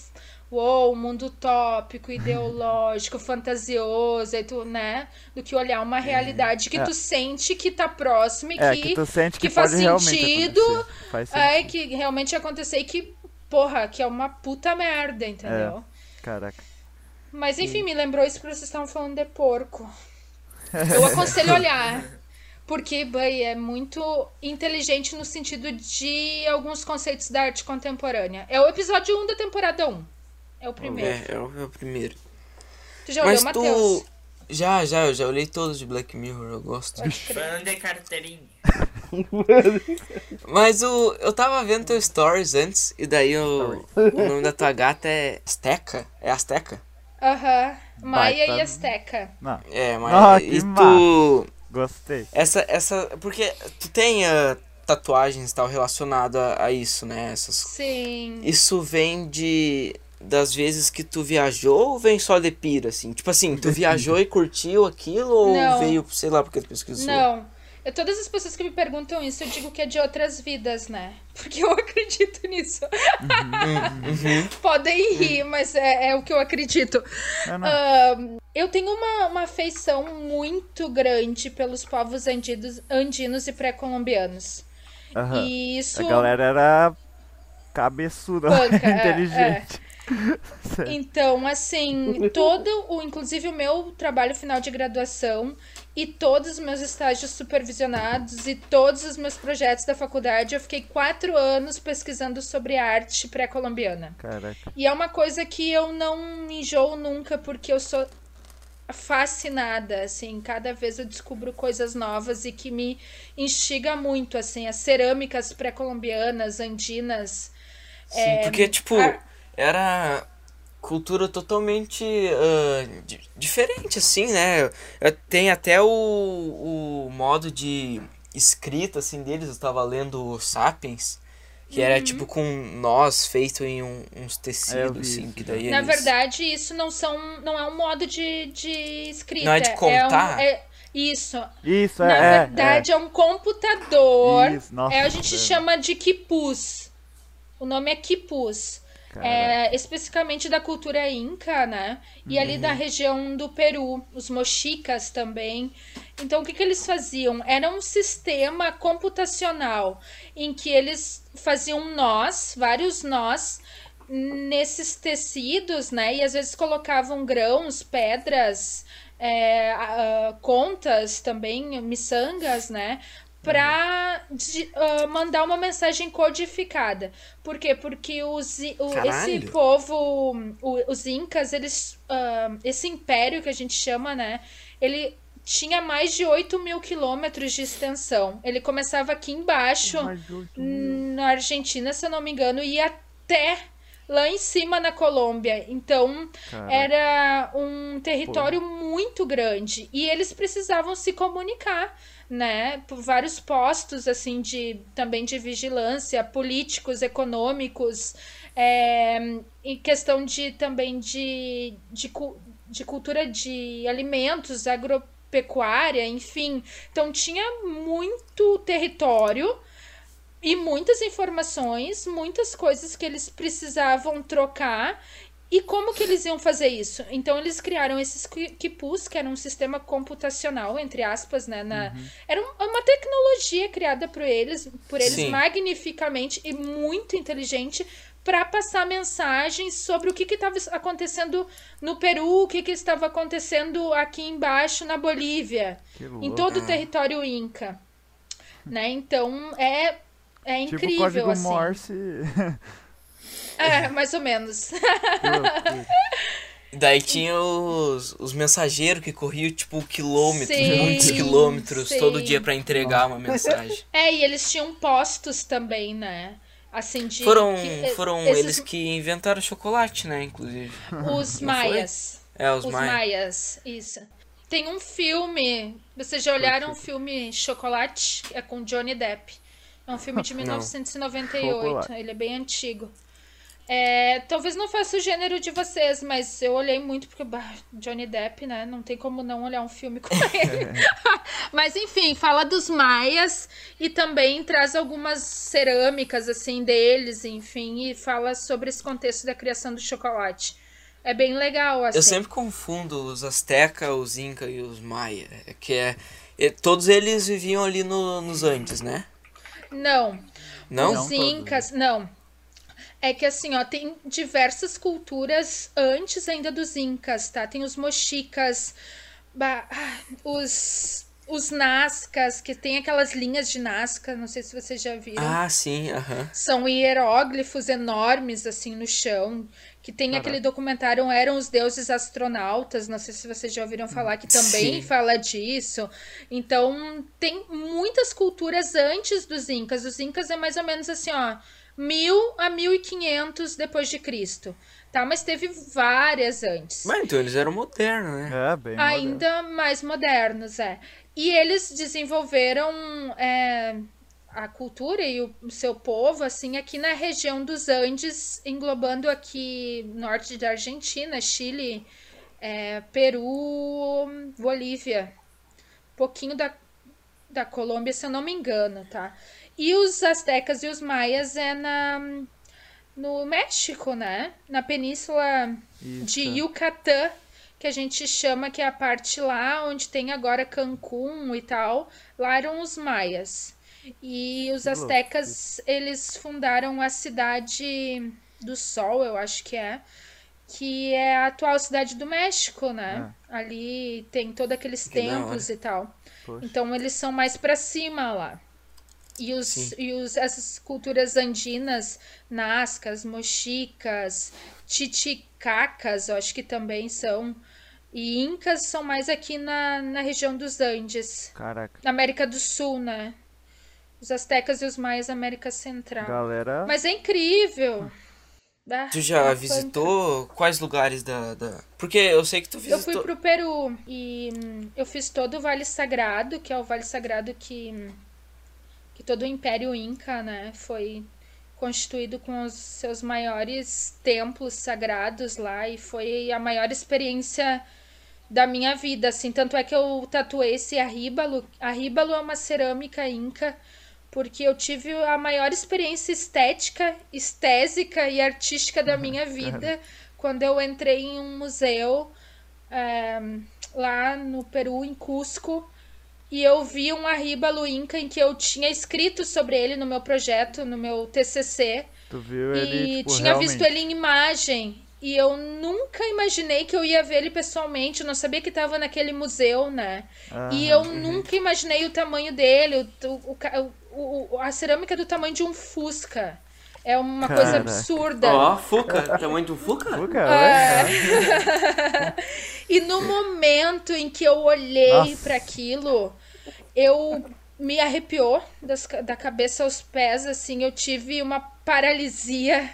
Speaker 4: Uou, mundo utópico, ideológico, fantasioso, e tu, né? Do que olhar uma realidade que
Speaker 2: É.
Speaker 4: tu sente que tá próxima e
Speaker 2: É,
Speaker 4: que,
Speaker 2: que tu sente que,
Speaker 4: que faz sentido.
Speaker 2: Faz sentido.
Speaker 4: é, que realmente acontecer e que, porra, que é uma puta merda, entendeu?
Speaker 2: Caraca.
Speaker 4: Mas enfim, me lembrou isso porque vocês estavam falando de porco. [LAUGHS] Eu aconselho olhar. Porque, bem, é muito inteligente no sentido de alguns conceitos da arte contemporânea. É o episódio 1 da temporada 1. É o primeiro.
Speaker 1: É, é o, é o primeiro.
Speaker 4: Tu já
Speaker 1: Mas
Speaker 4: olhou, Matheus?
Speaker 1: tu. Já, já, eu já olhei todos de Black Mirror, eu gosto.
Speaker 3: Fã de carteirinha. [LAUGHS]
Speaker 1: Mas o, eu tava vendo teu stories antes, e daí o, o nome da tua gata é Azteca? É Azteca?
Speaker 4: Aham. Maia
Speaker 2: Baita-
Speaker 4: e Azteca.
Speaker 2: Não,
Speaker 1: É.
Speaker 2: Ah, que
Speaker 1: e tu.
Speaker 2: gostei.
Speaker 1: Essa, essa. Porque tu tem ah, tatuagens e tal relacionado a, a isso, né? Essas,
Speaker 4: Sim.
Speaker 1: isso vem de. Das vezes que tu viajou ou vem só de pira, assim? Tipo assim, tu viajou e curtiu aquilo ou
Speaker 4: Não.
Speaker 1: veio, sei lá, porque tu pesquisou?
Speaker 4: Não. Eu, todas as pessoas que me perguntam isso, eu digo que é de outras vidas, né? [LAUGHS] Porque eu acredito nisso.
Speaker 1: Uhum.
Speaker 4: Podem rir, mas é, é o que eu acredito. Ahn, eu tenho uma, uma afeição muito grande pelos povos andinos, andinos e pré-colombianos. E isso.
Speaker 2: A galera era cabeçuda,
Speaker 4: Banca, [LAUGHS] é,
Speaker 2: inteligente. [LAUGHS]
Speaker 4: Então, assim, todo o, inclusive o meu trabalho final de graduação e todos os meus estágios supervisionados e todos os meus projetos da faculdade, eu fiquei quatro anos pesquisando sobre arte pré-colombiana.
Speaker 2: Caraca.
Speaker 4: E é uma coisa que eu não enjoo nunca, porque eu sou fascinada, assim, cada vez eu descubro coisas novas e que me instiga muito, assim, as cerâmicas pré-colombianas, andinas.
Speaker 1: Sim, porque, tipo,
Speaker 4: a-
Speaker 1: era cultura totalmente di- diferente, assim, né? Tem até o, o modo de escrita, assim, deles. Eu tava lendo o Sapiens, que era,
Speaker 4: Uhum.
Speaker 1: tipo, com nós feito em um- uns
Speaker 2: É,
Speaker 1: tecidos,
Speaker 2: vi
Speaker 1: assim, que daí
Speaker 4: Na
Speaker 1: eles...
Speaker 4: verdade, isso não são, não é um modo de, de escrita.
Speaker 1: Não é de
Speaker 4: um-
Speaker 1: contar?
Speaker 4: é- isso.
Speaker 2: Isso,
Speaker 4: Na
Speaker 2: é.
Speaker 4: verdade, é, um computador.
Speaker 2: Isso, nossa,
Speaker 4: é, a gente
Speaker 2: é.
Speaker 4: chama de quipus. O nome é quipus. É, especificamente da cultura inca, né? E ali
Speaker 2: Uhum.
Speaker 4: da região do Peru, os mochicas também. Então, o que, que eles faziam? Era um sistema computacional em que eles faziam nós, vários nós, nesses tecidos, né? E às vezes colocavam grãos, pedras, é, a- contas também, miçangas, né? Pra de- ah, mandar uma mensagem codificada. Por quê? Porque os, o- esse povo, o- os incas, eles. ah, esse império que a gente chama, né? Ele tinha mais de 8 mil quilômetros de extensão. Ele começava aqui embaixo na Argentina, se eu não me engano, e até lá em cima na Colômbia. Então,
Speaker 2: Caraca.
Speaker 4: era um território muito grande e eles precisavam se comunicar, né? Por vários postos assim de também de vigilância, políticos, econômicos, é, em questão de também de, de, de cultura de alimentos, agropecuária, enfim. Então tinha muito território e muitas informações, muitas coisas que eles precisavam trocar. E como que eles iam fazer isso? Então eles criaram esses quipus, que era um sistema computacional, entre aspas, né? Na... Era um- uma tecnologia criada por eles, por eles
Speaker 1: Sim.
Speaker 4: magnificamente e muito inteligente para passar mensagens sobre o que estava acontecendo no Peru, o que, que estava acontecendo aqui embaixo na Bolívia, em todo o território inca, né? Então é é
Speaker 2: Tipo
Speaker 4: incrível
Speaker 2: código
Speaker 4: assim.
Speaker 2: Morse. [LAUGHS]
Speaker 4: É, mais ou menos. [LAUGHS]
Speaker 1: Daí tinha os, os mensageiros que corriam, tipo, quilômetros,
Speaker 4: Sim,
Speaker 1: muitos quilômetros,
Speaker 4: sim.
Speaker 1: todo dia pra entregar uma mensagem. [LAUGHS]
Speaker 4: É, e eles tinham postos também, né? Assim de
Speaker 1: Foram,
Speaker 4: que-
Speaker 1: foram
Speaker 4: esses-
Speaker 1: eles que inventaram chocolate, né, inclusive.
Speaker 4: os
Speaker 1: Não foi?
Speaker 4: maias.
Speaker 1: É, os,
Speaker 4: Os
Speaker 1: maias.
Speaker 4: maias, isso. Tem um filme. Vocês já olharam o filme Chocolate? É com Johnny Depp. É um filme de [LAUGHS] 1998.
Speaker 2: Chocolate.
Speaker 4: Ele é bem antigo. É, talvez não faça o gênero de vocês, mas eu olhei muito porque bah, Johnny Depp, né? Não tem como não olhar um filme com [LAUGHS] ele. [LAUGHS] mas enfim, fala dos maias e também traz algumas cerâmicas assim deles, enfim, e fala sobre esse contexto da criação do chocolate. É bem legal, assim.
Speaker 1: Eu sempre confundo os Azteca, os Inca e os Maia. é Que é. e- Todos eles viviam ali no, nos Andes, né?
Speaker 4: Não,
Speaker 1: Não?
Speaker 4: os
Speaker 2: Não todos,
Speaker 4: incas, não. É que assim, ó, tem diversas culturas antes ainda dos incas, tá? Tem os mochicas, ah, os os nazcas, que tem aquelas linhas de nazca, não sei se vocês já viram.
Speaker 1: Ah, sim, aham.
Speaker 4: São hieróglifos enormes, assim, no chão. Que tem
Speaker 2: Caraca.
Speaker 4: aquele documentário Eram os Deuses Astronautas. Não sei se vocês já ouviram falar, que também
Speaker 1: Sim.
Speaker 4: fala disso. Então, tem muitas culturas antes dos Incas. Os Incas é mais ou menos assim, ó. 1000 a 1500 depois de Cristo. Tá? Mas teve várias antes
Speaker 1: Mas então eles eram modernos, né?
Speaker 2: É, bem moderno.
Speaker 4: ainda mais modernos, é. E eles desenvolveram é, a cultura e o seu povo, assim, aqui na região dos Andes, englobando aqui norte da Argentina, Chile, é, Peru, Bolívia. Um pouquinho da, da Colômbia, se eu não me engano, tá? E os astecas e os maias é na no México, né? Na península
Speaker 2: Isso.
Speaker 4: de Yucatán, que a gente chama que é a parte lá onde tem agora Cancún e tal. Lá eram os maias. E os astecas, eles fundaram a cidade do Sol, eu acho que é, que é a atual cidade do México, né? Ali tem todos aqueles templos e tal.
Speaker 2: Poxa.
Speaker 4: Então eles são mais pra cima lá. E, os,
Speaker 1: Sim.
Speaker 4: e os, essas culturas andinas, nascas, mochicas, titicacas, eu acho que também são. E incas são mais aqui na, na região dos Andes,
Speaker 2: Caraca.
Speaker 4: na América do Sul, né? Os astecas e os maias, América Central.
Speaker 2: Galera.
Speaker 4: Mas é incrível. Ah,
Speaker 1: Tu já
Speaker 4: é
Speaker 1: visitou quais lugares da, da. Porque eu sei que tu
Speaker 4: Eu
Speaker 1: visitou.
Speaker 4: fui pro Peru e hum, eu fiz todo o Vale Sagrado, que é o Vale Sagrado que, hum, que todo o Império Inca, né, foi constituído com os seus maiores templos sagrados lá e foi a maior experiência da minha vida, assim, tanto é que eu tatuei esse arríbalo. Arríbalo é uma cerâmica inca porque eu tive a maior experiência estética, estésica e artística da minha vida quando eu entrei em um museu é, lá no Peru, em Cusco, e eu vi um arríbalo inca em que eu tinha escrito sobre ele no meu projeto, no meu TCC,
Speaker 2: Tu viu
Speaker 4: e
Speaker 2: ele, tipo,
Speaker 4: tinha
Speaker 2: realmente.
Speaker 4: visto ele em imagem. E eu nunca imaginei que eu ia ver ele pessoalmente. Eu não sabia que estava naquele museu, né? E eu nunca imaginei o tamanho dele. O, o, o- o- a cerâmica é do tamanho de um Fusca. É uma coisa absurda.
Speaker 1: Ó, Fuca, tamanho do Fuca?
Speaker 2: Pô, cara, [LAUGHS]
Speaker 4: E no momento em que eu olhei para aquilo, eu me arrepiou das da cabeça aos pés, assim, eu tive uma paralisia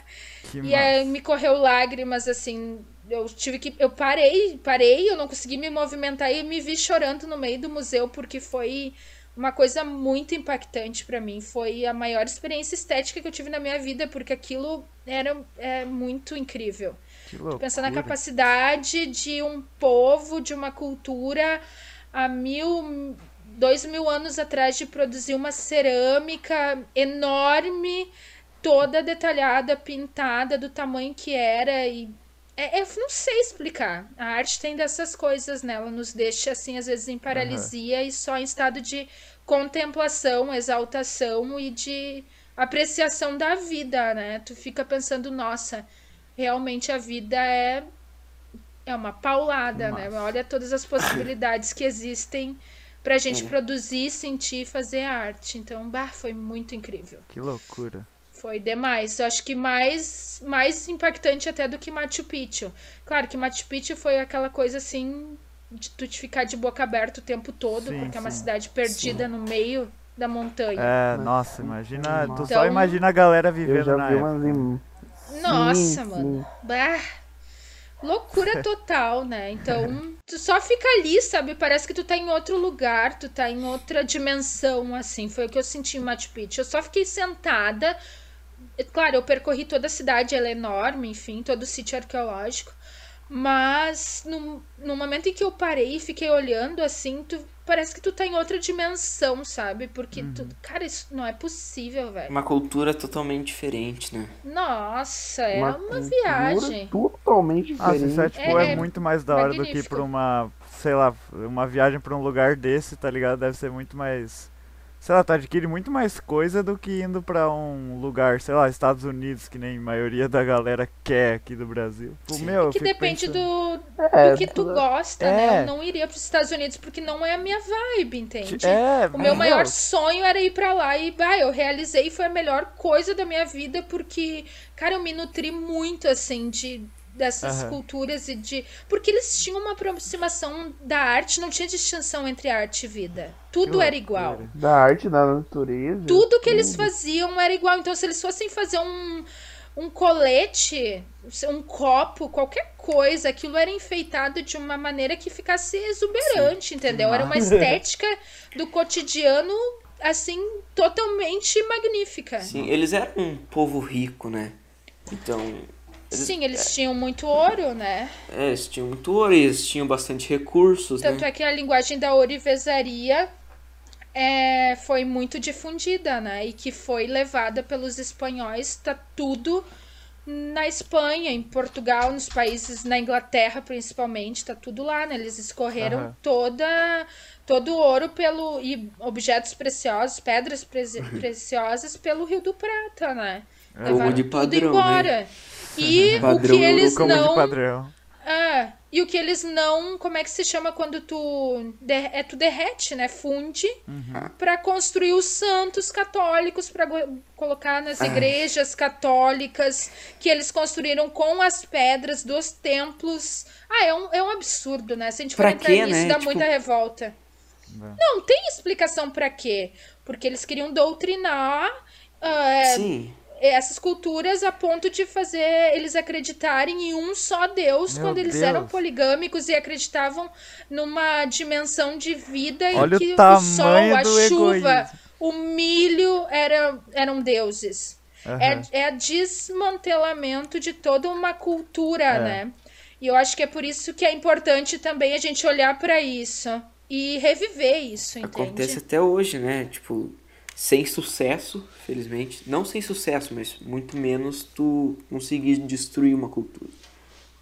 Speaker 2: que
Speaker 4: e aí me correu lágrimas, assim, eu tive que eu parei, parei, eu não consegui me movimentar e me vi chorando no meio do museu porque foi uma coisa muito impactante pra mim, foi a maior experiência estética que eu tive na minha vida, porque aquilo era é muito incrível. Pensar na capacidade de um povo, de uma cultura há mil, dois mil anos atrás de produzir uma cerâmica enorme, toda detalhada, pintada do tamanho que era e é, eu não sei explicar. A arte tem dessas coisas, né? Ela nos deixa, assim, às vezes em paralisia e só em estado de contemplação, exaltação e de apreciação da vida, né? Tu fica pensando, nossa, realmente a vida é é uma paulada, né? Olha todas as possibilidades que existem pra gente
Speaker 1: É.
Speaker 4: produzir, sentir e fazer arte. Então, bah, foi muito incrível.
Speaker 2: Que loucura.
Speaker 4: Foi demais. Eu acho que mais, mais impactante até do que Machu Picchu. Claro que Machu Picchu foi aquela coisa assim de tu te ficar de boca aberta o tempo todo,
Speaker 2: Sim,
Speaker 4: porque é uma
Speaker 2: sim.
Speaker 4: cidade perdida no meio da montanha.
Speaker 2: É, nossa, imagina. Tu
Speaker 5: Então-
Speaker 2: só imagina a galera vivendo na época.
Speaker 4: Nossa,
Speaker 5: Sim,
Speaker 4: mano.
Speaker 5: sim.
Speaker 4: Bah. Loucura total, né? Então, [LAUGHS] tu só fica ali, sabe? Parece que tu tá em outro lugar, tu tá em outra dimensão, assim. Foi o que eu senti em Machu Picchu. Eu só fiquei sentada. Claro, eu percorri toda a cidade, ela é enorme, enfim, todo o sítio arqueológico. Mas no, no momento em que eu parei e fiquei olhando, assim, tu, parece que tu tá em outra dimensão, sabe? Porque, tu, cara, isso não é possível, velho.
Speaker 1: Uma cultura totalmente diferente, né?
Speaker 4: Nossa, é uma,
Speaker 5: cultura
Speaker 4: viagem.
Speaker 5: Totalmente diferente.
Speaker 2: isso é, tipo, é,
Speaker 4: É- é
Speaker 2: muito mais da hora do que
Speaker 4: magnífico.
Speaker 2: pra uma, sei lá, uma viagem pra um lugar desse, tá ligado? Deve ser muito mais. Sei lá, tu adquire muito mais coisa do que indo pra um lugar, sei lá, Estados Unidos, que nem a maioria da galera quer aqui do Brasil. Tipo,
Speaker 1: Sim.
Speaker 2: meu, eu
Speaker 4: Que depende
Speaker 2: pensando-
Speaker 4: do,
Speaker 5: É,
Speaker 4: do que tu
Speaker 5: tudo-
Speaker 4: gosta,
Speaker 2: É.
Speaker 4: né? Eu não iria para os Estados Unidos porque não é a minha vibe, entende?
Speaker 2: É,
Speaker 4: O meu maior
Speaker 2: meu,
Speaker 4: sonho era ir pra lá e, bah, eu realizei e foi a melhor coisa da minha vida porque, cara, eu me nutri muito, assim, de dessas
Speaker 2: Aham.
Speaker 4: culturas e de... Porque eles tinham uma aproximação da arte, não tinha distinção entre arte e vida. Tudo era igual.
Speaker 5: Da arte, da natureza.
Speaker 4: Tudo que eles faziam era igual. Então, se eles fossem fazer um, um colete, um copo, qualquer coisa, aquilo era enfeitado de uma maneira que ficasse exuberante, entendeu? Era uma estética do cotidiano, assim, totalmente magnífica.
Speaker 1: Sim, eles eram um povo rico, né? Então, eles,
Speaker 4: Sim, eles tinham muito ouro, né?
Speaker 1: é, eles tinham muito ouro, eles tinham bastante recursos,
Speaker 4: Tanto
Speaker 1: né?
Speaker 4: é que a linguagem da ourivesaria é, foi muito difundida, né? E que foi levada pelos espanhóis, tá tudo na Espanha, em Portugal, nos países, na Inglaterra principalmente, tá tudo lá, né? Eles escorreram
Speaker 2: Aham.
Speaker 4: toda todo o ouro pelo e objetos preciosos, pedras preci-
Speaker 2: Uhum. [LAUGHS]
Speaker 4: preciosas pelo Rio do Prata, né?
Speaker 2: É.
Speaker 4: Levaram
Speaker 1: de
Speaker 4: tudo
Speaker 1: padrão,
Speaker 4: embora. E o que eles
Speaker 2: Como
Speaker 4: não
Speaker 2: de padrão.
Speaker 4: é, e o que eles não. Como é que se chama quando tu. der- é, tu derrete, né? Funde pra construir os santos católicos, pra go- colocar nas igrejas católicas, que eles construíram com as pedras dos templos. Ah, é um, é um absurdo, né? Se a gente for
Speaker 1: Pra
Speaker 4: entrar
Speaker 1: quê,
Speaker 4: nisso,
Speaker 1: né?
Speaker 4: dá
Speaker 1: Tipo-
Speaker 4: muita revolta.
Speaker 2: É.
Speaker 4: Não, tem explicação pra quê. Porque eles queriam doutrinar. ah,
Speaker 1: Sim.
Speaker 4: Essas culturas a ponto de fazer eles acreditarem em um só Deus
Speaker 2: Meu
Speaker 4: quando eles
Speaker 2: Deus.
Speaker 4: eram poligâmicos e acreditavam numa dimensão de vida
Speaker 2: Olha
Speaker 4: em
Speaker 2: o
Speaker 4: que o,
Speaker 2: tamanho
Speaker 4: sol, a chuva,
Speaker 2: egoísmo.
Speaker 4: o milho era, eram deuses.
Speaker 2: Aham.
Speaker 4: É, é desmantelamento de toda uma cultura,
Speaker 2: É.
Speaker 4: né? E eu acho que é por isso que é importante também a gente olhar pra isso e reviver isso, entende?
Speaker 1: Acontece até hoje, né? Tipo, sem sucesso, felizmente. Não sem sucesso, mas muito menos tu conseguir destruir uma cultura.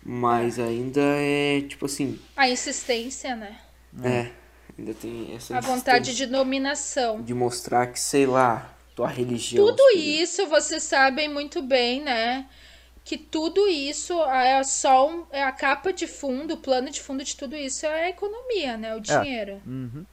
Speaker 1: Mas ainda é, tipo assim,
Speaker 4: A insistência, né?
Speaker 1: é, ainda tem essa
Speaker 4: A vontade de dominação.
Speaker 1: de mostrar que, sei lá, tua religião.
Speaker 4: Tudo isso vocês sabem muito bem, né? Que tudo isso é só um- é a capa de fundo, o plano de fundo de tudo isso é a economia, né? O dinheiro.
Speaker 2: Uhum.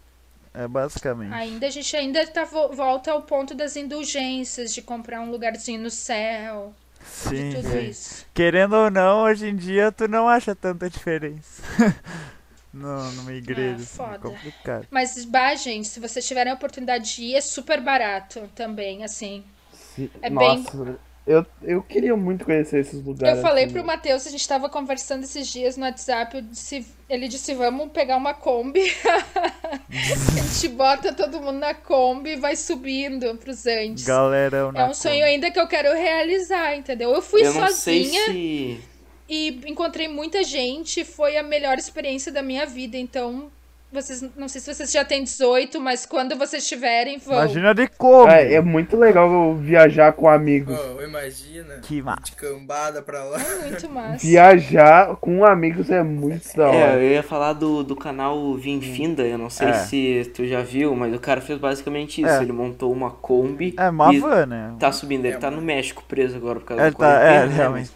Speaker 2: É basicamente.
Speaker 4: Ainda a gente ainda tá vo- volta ao ponto das indulgências, de comprar um lugarzinho no céu,
Speaker 2: Sim,
Speaker 4: de tudo
Speaker 2: sim.
Speaker 4: isso.
Speaker 2: Querendo ou não, hoje em dia tu não acha tanta diferença. [LAUGHS] no, numa igreja. assim,
Speaker 4: foda.
Speaker 2: É complicado.
Speaker 4: Mas, bah, gente, se vocês tiverem a oportunidade de ir, é super barato também, assim.
Speaker 5: Se-
Speaker 4: É bem-
Speaker 5: Nossa, eu, eu queria muito conhecer esses lugares.
Speaker 4: Eu falei
Speaker 5: assim,
Speaker 4: pro Matheus, a gente tava conversando esses dias no WhatsApp, eu disse- ele disse, vamos pegar uma Kombi. [LAUGHS] a gente bota todo mundo na Kombi e vai subindo pros Andes.
Speaker 2: Galerão
Speaker 4: É um sonho ainda que eu quero realizar, entendeu? Eu fui
Speaker 1: Eu não sei
Speaker 4: sozinha
Speaker 1: se.
Speaker 4: e encontrei muita gente, foi a melhor experiência da minha vida, então... Vocês, não sei se vocês já têm 18, mas quando vocês tiverem, vão.
Speaker 2: Imagina de como.
Speaker 5: É, é muito legal viajar com amigos.
Speaker 3: Oh, imagina.
Speaker 2: Que massa.
Speaker 3: De cambada pra lá.
Speaker 4: Muito [LAUGHS] massa.
Speaker 5: Viajar com amigos é muito da
Speaker 1: É,
Speaker 5: hora.
Speaker 1: eu ia falar do, do canal Vinfinda, eu não sei
Speaker 2: É.
Speaker 1: se tu já viu, mas o cara fez basicamente isso.
Speaker 2: É.
Speaker 1: Ele montou uma Kombi
Speaker 2: É uma
Speaker 1: e
Speaker 2: van, né?
Speaker 1: tá subindo. Ele
Speaker 3: É,
Speaker 1: tá
Speaker 3: mano.
Speaker 1: no México preso agora por causa
Speaker 2: Ele
Speaker 1: da
Speaker 2: tá, é,
Speaker 1: né,
Speaker 2: realmente.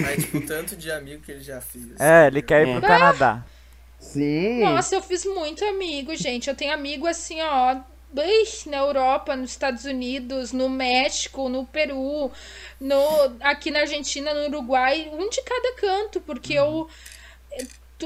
Speaker 3: Mas, tipo, tanto de amigo que ele já fez.
Speaker 2: É, ele quer ir
Speaker 1: É.
Speaker 2: pro Canadá.
Speaker 5: Sim.
Speaker 4: Nossa, eu fiz muito amigo, gente. Eu tenho amigo assim, ó. Na Europa, nos Estados Unidos, no México, no Peru, no, aqui na Argentina, no Uruguai, um de cada canto, porque eu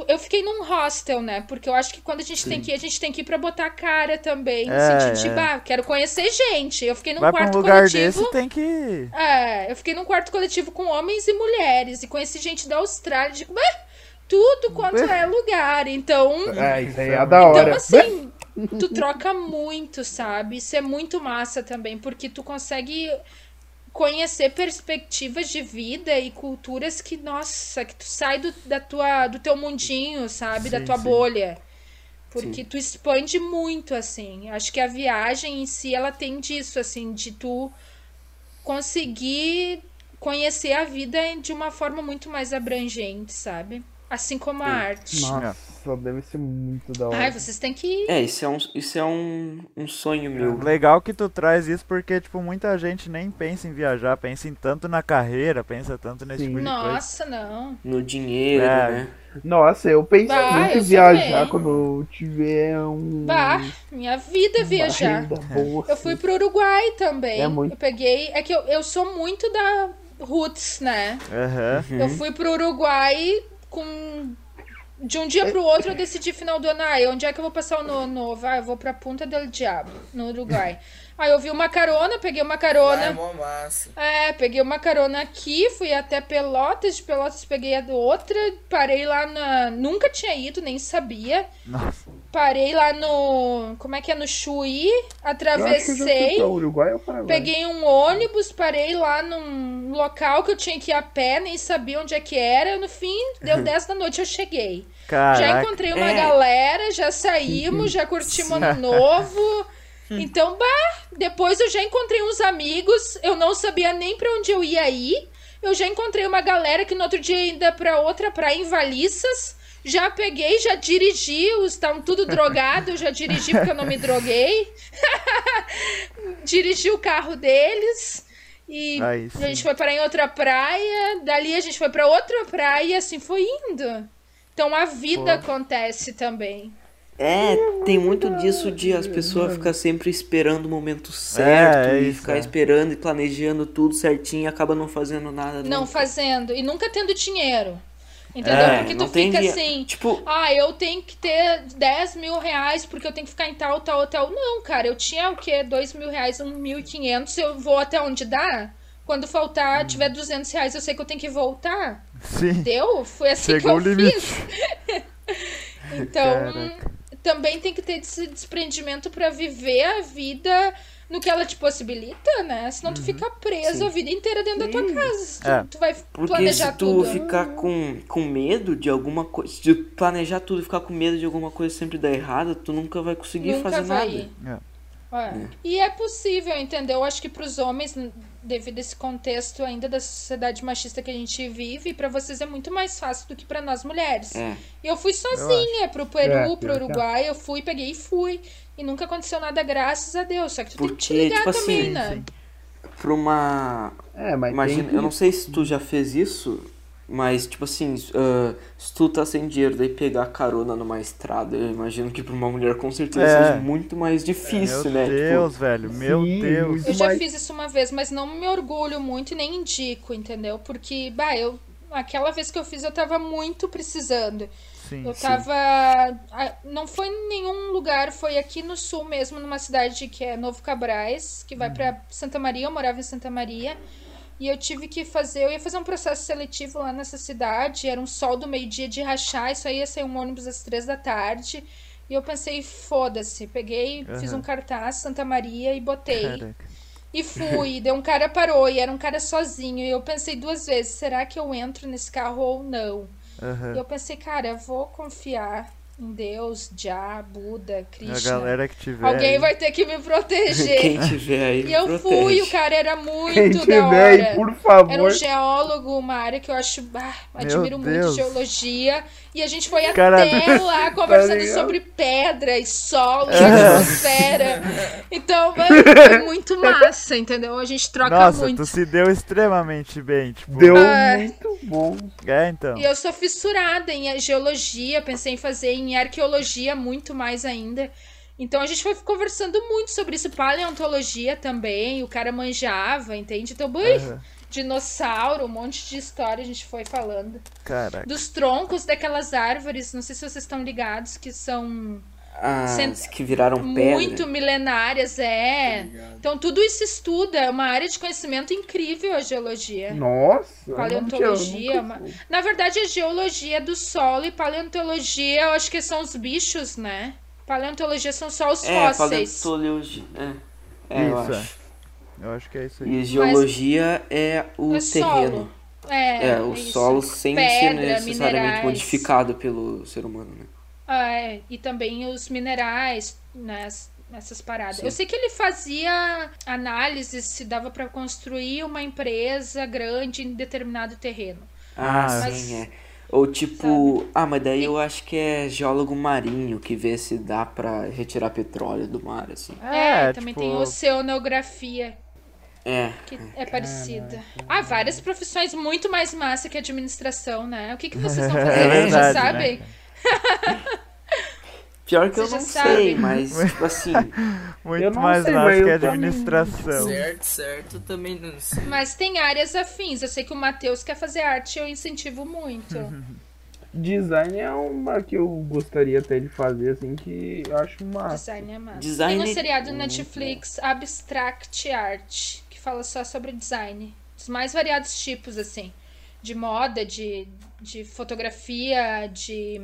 Speaker 4: eu fiquei num hostel, né? Porque eu acho que quando a gente tem que ir, a gente tem que ir pra botar a cara também.
Speaker 2: É,
Speaker 4: sentido de,
Speaker 2: é.
Speaker 4: bah, quero conhecer gente. Eu fiquei num
Speaker 2: Vai
Speaker 4: quarto
Speaker 2: um lugar
Speaker 4: coletivo.
Speaker 2: desse, tem que.
Speaker 4: É, eu fiquei num quarto coletivo com homens e mulheres e conheci gente da Austrália, de "Ué, tudo quanto é lugar. Então,
Speaker 5: É, isso aí é da hora.
Speaker 4: então assim, tu troca muito, sabe? Isso é muito massa também, porque tu consegue conhecer perspectivas de vida e culturas que, nossa, que tu sai do, da tua, do teu mundinho, sabe? da
Speaker 2: Sim,
Speaker 4: tua
Speaker 2: sim.
Speaker 4: bolha. Porque tu expande muito, assim. Acho que a viagem em si, ela tem disso, assim, de tu conseguir conhecer a vida de uma forma muito mais abrangente, sabe? Assim como a arte.
Speaker 5: Nossa, deve ser muito da hora.
Speaker 4: Ai, vocês têm que ir.
Speaker 1: É, isso é um, isso é um, um sonho meu.
Speaker 2: Legal que tu traz isso porque, tipo, muita gente nem pensa em viajar, pensa em tanto na carreira, pensa tanto nesse
Speaker 5: Sim.
Speaker 2: tipo de coisa.
Speaker 4: Nossa, não.
Speaker 1: No dinheiro,
Speaker 2: É.
Speaker 1: né?
Speaker 5: Nossa, eu penso
Speaker 4: Bah,
Speaker 5: muito
Speaker 4: eu
Speaker 5: em viajar
Speaker 4: também.
Speaker 5: quando eu tiver um.
Speaker 4: Bah, minha vida é viajar.
Speaker 5: boa,
Speaker 4: Eu
Speaker 5: assim.
Speaker 4: fui pro Uruguai também.
Speaker 5: É muito-
Speaker 4: Eu peguei. É que eu, eu sou muito da roots, né?
Speaker 2: Aham.
Speaker 4: Eu fui pro Uruguai com. De um dia pro outro eu decidi final do ano, ah, onde é que eu vou passar o novo? Ah, eu vou pra Punta del Diabo, no Uruguai. Aí eu vi uma carona, peguei uma
Speaker 3: Lá é
Speaker 4: carona.
Speaker 3: mó massa.
Speaker 4: É, peguei uma carona aqui, fui até Pelotas, de Pelotas peguei a outra, parei lá na. Nunca tinha ido, nem sabia.
Speaker 2: Nossa.
Speaker 4: Parei lá no. Como é que é? No Chuí,
Speaker 5: Eu acho que eu já fui
Speaker 4: atravessei.
Speaker 5: Uruguai ou Paraguai.
Speaker 4: Peguei um ônibus, parei lá num local que eu tinha que ir a pé, nem sabia onde é que era. No fim, deu [LAUGHS] 10 da noite, eu cheguei. Já
Speaker 2: Caraca.
Speaker 4: encontrei uma
Speaker 1: É.
Speaker 4: galera, já saímos, [LAUGHS] já curtimos ano novo. Então, bah, depois eu já encontrei uns amigos, eu não sabia nem pra onde eu ia ir. Eu já encontrei uma galera que no outro dia ainda pra outra praia em Valissas. Já peguei, já dirigi, os estavam tudo drogado, eu já dirigi porque eu não me droguei. [LAUGHS] dirigi o carro deles. E
Speaker 2: Aí
Speaker 4: a gente foi parar em outra praia, dali a gente foi pra outra praia e assim foi indo. Então a vida
Speaker 2: Pô.
Speaker 4: acontece também.
Speaker 1: É, tem muito disso de as pessoas ficar sempre esperando o momento certo
Speaker 2: é
Speaker 1: e
Speaker 2: isso,
Speaker 1: ficar
Speaker 2: é.
Speaker 1: esperando e planejando tudo certinho e acaba não fazendo nada.
Speaker 4: Não
Speaker 1: nunca.
Speaker 4: fazendo. E nunca tendo dinheiro. Entendeu?
Speaker 1: É,
Speaker 4: porque tu fica
Speaker 1: dia-
Speaker 4: assim.
Speaker 1: Tipo,
Speaker 4: Ah, eu tenho que ter 10 mil reais porque eu tenho que ficar em tal, tal, tal. Não, cara, eu tinha o quê? 2 mil reais, 1.500, eu vou até onde dá. Quando faltar,
Speaker 2: Hum.
Speaker 4: tiver 200 reais, eu sei que eu tenho que voltar.
Speaker 2: Sim.
Speaker 4: Deu? Foi assim
Speaker 2: Chegou
Speaker 4: que eu fiz. [LAUGHS] Então,
Speaker 2: Caraca.
Speaker 4: Também tem que ter esse desprendimento pra viver a vida no que ela te possibilita, né? Senão tu fica preso
Speaker 1: Sim.
Speaker 4: a vida inteira dentro da tua casa. Tu,
Speaker 2: É.
Speaker 4: tu vai
Speaker 1: porque
Speaker 4: planejar
Speaker 1: se tu
Speaker 4: tudo.
Speaker 1: ficar com, com medo de alguma coisa, se tu planejar tudo e ficar com medo de alguma coisa sempre dar errado, tu nunca vai conseguir
Speaker 4: Nunca
Speaker 1: fazer
Speaker 4: vai
Speaker 1: nada.
Speaker 4: ir. É. E é possível, entendeu? Acho que pros homens, n- devido a esse contexto ainda da sociedade machista que a gente vive, pra vocês é muito mais fácil do que pra nós mulheres.
Speaker 1: É.
Speaker 4: E eu fui sozinha pro Peru,
Speaker 5: É,
Speaker 4: pro
Speaker 5: é.
Speaker 4: Uruguai, eu fui, peguei e fui. E nunca aconteceu nada, graças a Deus. Só que tu tem que te
Speaker 1: Porque,
Speaker 4: ligar
Speaker 1: tipo
Speaker 4: também,
Speaker 1: assim,
Speaker 4: né?
Speaker 2: sim.
Speaker 1: Pra uma.
Speaker 5: É, mas
Speaker 1: Imagina,
Speaker 5: tem
Speaker 1: eu não sei se tu já fez isso, mas tipo assim, ah, se tu tá sem dinheiro daí pegar carona numa estrada, eu imagino que pra uma mulher com certeza
Speaker 2: É.
Speaker 1: seja muito mais difícil,
Speaker 2: Meu
Speaker 1: né?
Speaker 2: Deus, velho. Meu
Speaker 5: Sim,
Speaker 2: Deus.
Speaker 4: Eu já fiz isso uma vez, mas não me orgulho muito e nem indico, entendeu? Porque, bah, eu. Aquela vez que eu fiz, eu tava muito precisando.
Speaker 2: Sim.
Speaker 4: Eu tava. a- Não foi em nenhum lugar, foi aqui no sul mesmo, numa cidade que é Novo Cabrais, que vai pra Santa Maria. Eu morava em Santa Maria. E eu tive que fazer. Eu ia fazer um processo seletivo lá nessa cidade. Era um sol do meio-dia de rachar. Isso aí ia sair um ônibus às três da tarde. E eu pensei, foda-se. Peguei, fiz
Speaker 2: Aham.
Speaker 4: um cartaz, Santa Maria, e botei.
Speaker 2: Caraca.
Speaker 4: E fui, [LAUGHS] daí um cara parou e era um cara sozinho. E eu pensei duas vezes, será que eu entro nesse carro ou não?
Speaker 2: Aham.
Speaker 4: E eu pensei, cara, vou confiar em Deus, Já, Buda,
Speaker 2: A
Speaker 4: Krishna.
Speaker 2: galera que tiver.
Speaker 4: Alguém
Speaker 2: aí.
Speaker 4: vai ter que me proteger.
Speaker 1: Quem tiver aí,
Speaker 4: E eu
Speaker 1: protege.
Speaker 4: fui, o cara era muito
Speaker 5: Quem
Speaker 4: da
Speaker 5: tiver
Speaker 4: hora.
Speaker 5: aí, por favor.
Speaker 4: Era um geólogo, uma área que eu acho. ah, admiro muito
Speaker 2: Deus.
Speaker 4: geologia. E a gente foi
Speaker 2: Caralho.
Speaker 4: até lá conversando
Speaker 5: ligado?
Speaker 4: sobre pedra e solo e atmosfera. Então, mano, [LAUGHS] foi muito massa, entendeu? A gente troca
Speaker 2: Nossa,
Speaker 4: muito.
Speaker 2: tu se deu extremamente bem, tipo.
Speaker 5: Deu
Speaker 4: Ah.
Speaker 5: muito bom.
Speaker 2: É, então.
Speaker 4: E eu sou fissurada em geologia, pensei em fazer em arqueologia muito mais ainda. Então a gente foi conversando muito sobre isso, paleontologia também, o cara manjava, entende? Então, bui,
Speaker 2: Aham.
Speaker 4: Dinossauro, um monte de história a gente foi falando.
Speaker 2: Caraca.
Speaker 4: Dos troncos daquelas árvores, não sei se vocês estão ligados, que são
Speaker 1: As
Speaker 4: Sent-
Speaker 1: que viraram pedra.
Speaker 4: muito milenárias, é. Então tudo isso estuda, é uma área de conhecimento incrível a geologia.
Speaker 5: Nossa. eu não
Speaker 4: Paleontologia,
Speaker 5: tinha-
Speaker 4: ma- Na verdade, a geologia é do solo e paleontologia, eu acho que são os bichos, né? Paleontologia são só os
Speaker 1: É,
Speaker 4: fósseis.
Speaker 1: paleontologia. É, é eu
Speaker 2: Isso, é.
Speaker 1: acho.
Speaker 2: Eu acho que é isso aí.
Speaker 1: E geologia é o
Speaker 4: É
Speaker 1: terreno.
Speaker 4: solo. É,
Speaker 1: É, o
Speaker 4: isso.
Speaker 1: solo sem ser
Speaker 4: Pedra,
Speaker 1: necessariamente
Speaker 4: minerais.
Speaker 1: modificado pelo ser humano, né?
Speaker 4: Ah, é. E também os minerais, né? Essas paradas.
Speaker 1: Sim.
Speaker 4: Eu sei que ele fazia análises se dava pra construir uma empresa grande em determinado terreno.
Speaker 1: Ah,
Speaker 2: Mas-
Speaker 1: sim, é. Ou tipo. Ah, mas daí eu acho que é geólogo marinho que vê se dá pra retirar petróleo do mar, assim.
Speaker 4: É, também
Speaker 2: tipo,
Speaker 4: tem oceanografia,
Speaker 1: É.
Speaker 4: que é parecida. Há várias profissões muito mais massa que administração, né? O que, que vocês [LAUGHS] estão
Speaker 2: É
Speaker 4: fazendo? Vocês já
Speaker 2: verdade,
Speaker 4: sabem? [LAUGHS]
Speaker 1: Pior que eu não sei, mas, [LAUGHS] tipo assim.
Speaker 2: Muito
Speaker 5: Eu não
Speaker 2: mais
Speaker 5: sei,
Speaker 2: massa
Speaker 5: mas
Speaker 2: que administração.
Speaker 3: Certo, certo, também não sei.
Speaker 4: Mas tem áreas afins. Eu sei que o Matheus quer fazer arte, eu incentivo muito.
Speaker 5: Design é uma que eu gostaria até de fazer, assim, que eu acho massa.
Speaker 4: Design é massa.
Speaker 1: Design
Speaker 4: Tem um seriado
Speaker 1: é
Speaker 4: no
Speaker 1: muito
Speaker 4: Netflix, Abstract Art, fala só sobre design. Dos mais variados tipos, assim. De moda, de, de fotografia, de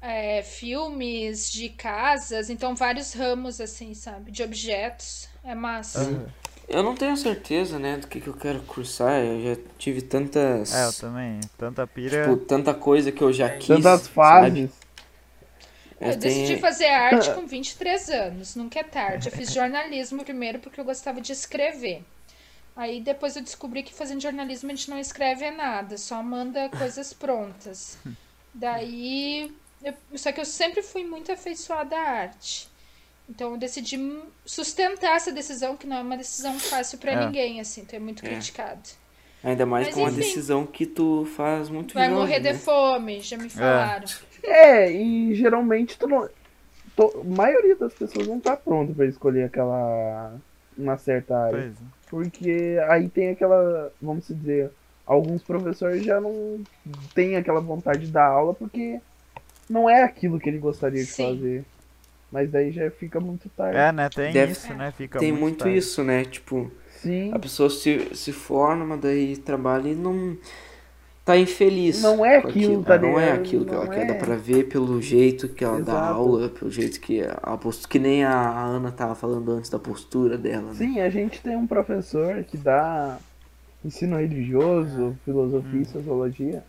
Speaker 4: é, filmes, de casas. Então, vários ramos, assim, sabe? De objetos. É massa.
Speaker 2: Aham.
Speaker 1: Eu não tenho certeza, né, do que, que eu quero cursar. Eu já tive tantas.
Speaker 2: É, eu também. Tanta pira.
Speaker 1: Tipo, tanta coisa que eu já quis.
Speaker 5: Tantas
Speaker 1: sabe? Eu,
Speaker 4: Eu decidi
Speaker 1: tenho...
Speaker 4: fazer arte [LAUGHS] com 23 anos, nunca é tarde. Eu fiz jornalismo primeiro porque eu gostava de escrever. Aí depois eu descobri que fazendo jornalismo a gente não escreve nada, só manda coisas prontas. [LAUGHS] Daí. eu- só que eu sempre fui muito afeiçoada à arte. Então eu decidi sustentar essa decisão, que não é uma decisão fácil pra
Speaker 2: É.
Speaker 4: ninguém, assim, então é muito
Speaker 1: É.
Speaker 4: criticado.
Speaker 1: Ainda mais
Speaker 4: Mas
Speaker 1: com uma
Speaker 4: enfim.
Speaker 1: decisão que tu faz muito
Speaker 4: Vai
Speaker 1: jovem,
Speaker 4: morrer
Speaker 1: né?
Speaker 4: de fome, já me falaram.
Speaker 5: É, e geralmente tu não. to- A maioria das pessoas não tá pronta pra escolher aquela. uma certa área.
Speaker 2: Pois é.
Speaker 5: Porque aí tem aquela. Vamos dizer. Alguns professores já não têm aquela vontade de dar aula porque não é aquilo que ele gostaria de
Speaker 4: Sim.
Speaker 5: fazer. Mas daí já fica muito tarde.
Speaker 2: É, né? Tem
Speaker 1: Deve-
Speaker 2: isso, né? Fica
Speaker 1: Tem muito
Speaker 2: tarde.
Speaker 1: isso, né? Tipo,
Speaker 5: Sim.
Speaker 1: a pessoa se, se forma, daí trabalha e não tá infeliz.
Speaker 5: Não é
Speaker 1: com
Speaker 5: aquilo, tá
Speaker 1: Não é aquilo que ela quer, dá
Speaker 5: é.
Speaker 1: pra ver pelo jeito que ela dá
Speaker 5: Exato.
Speaker 1: aula, pelo jeito que a postura, que nem a Ana tava falando antes da postura dela, né?
Speaker 5: Sim, a gente tem um professor que dá ensino religioso, filosofia
Speaker 2: Hum.
Speaker 5: e sociologia.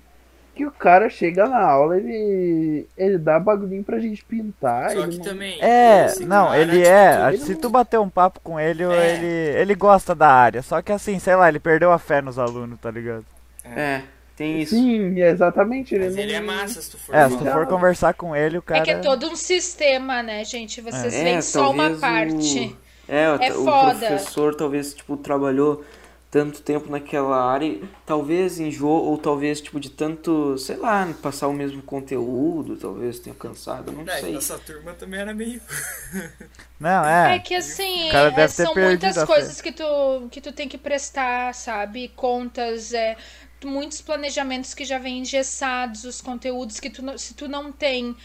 Speaker 5: Que o cara chega na aula, ele, ele dá bagulhinho pra gente pintar.
Speaker 3: Só
Speaker 5: ele
Speaker 3: que
Speaker 5: não-
Speaker 3: também.
Speaker 2: É, não,
Speaker 3: cara,
Speaker 2: ele é.
Speaker 5: ele
Speaker 2: Se
Speaker 5: não-
Speaker 2: tu bater um papo com ele,
Speaker 3: É.
Speaker 2: ele, ele gosta da área. Só que assim, sei lá, ele perdeu a fé nos alunos, tá ligado?
Speaker 1: É, tem isso.
Speaker 5: Sim, exatamente. Ele,
Speaker 3: Mas
Speaker 5: não...
Speaker 3: ele é massa, se tu for
Speaker 2: É, se tu for conversar com ele, o cara.
Speaker 4: É que é todo um sistema, né, gente? Vocês
Speaker 1: É,
Speaker 4: veem só uma
Speaker 1: talvez
Speaker 4: parte.
Speaker 1: O... É, o,
Speaker 4: É
Speaker 1: o
Speaker 4: foda.
Speaker 1: professor talvez, tipo, trabalhou tanto tempo naquela área, talvez enjoou, ou talvez, tipo, de tanto, sei lá, passar o mesmo conteúdo, talvez tenha cansado, não
Speaker 3: É,
Speaker 1: sei.
Speaker 3: nossa turma também era meio. [LAUGHS]
Speaker 2: Não, é.
Speaker 4: É que assim,
Speaker 2: O cara
Speaker 4: é,
Speaker 2: deve ter
Speaker 4: são muitas coisas que tu, que tu tem que prestar, sabe? Contas, é, muitos planejamentos que já vêm engessados, os conteúdos que tu, não- se tu não tem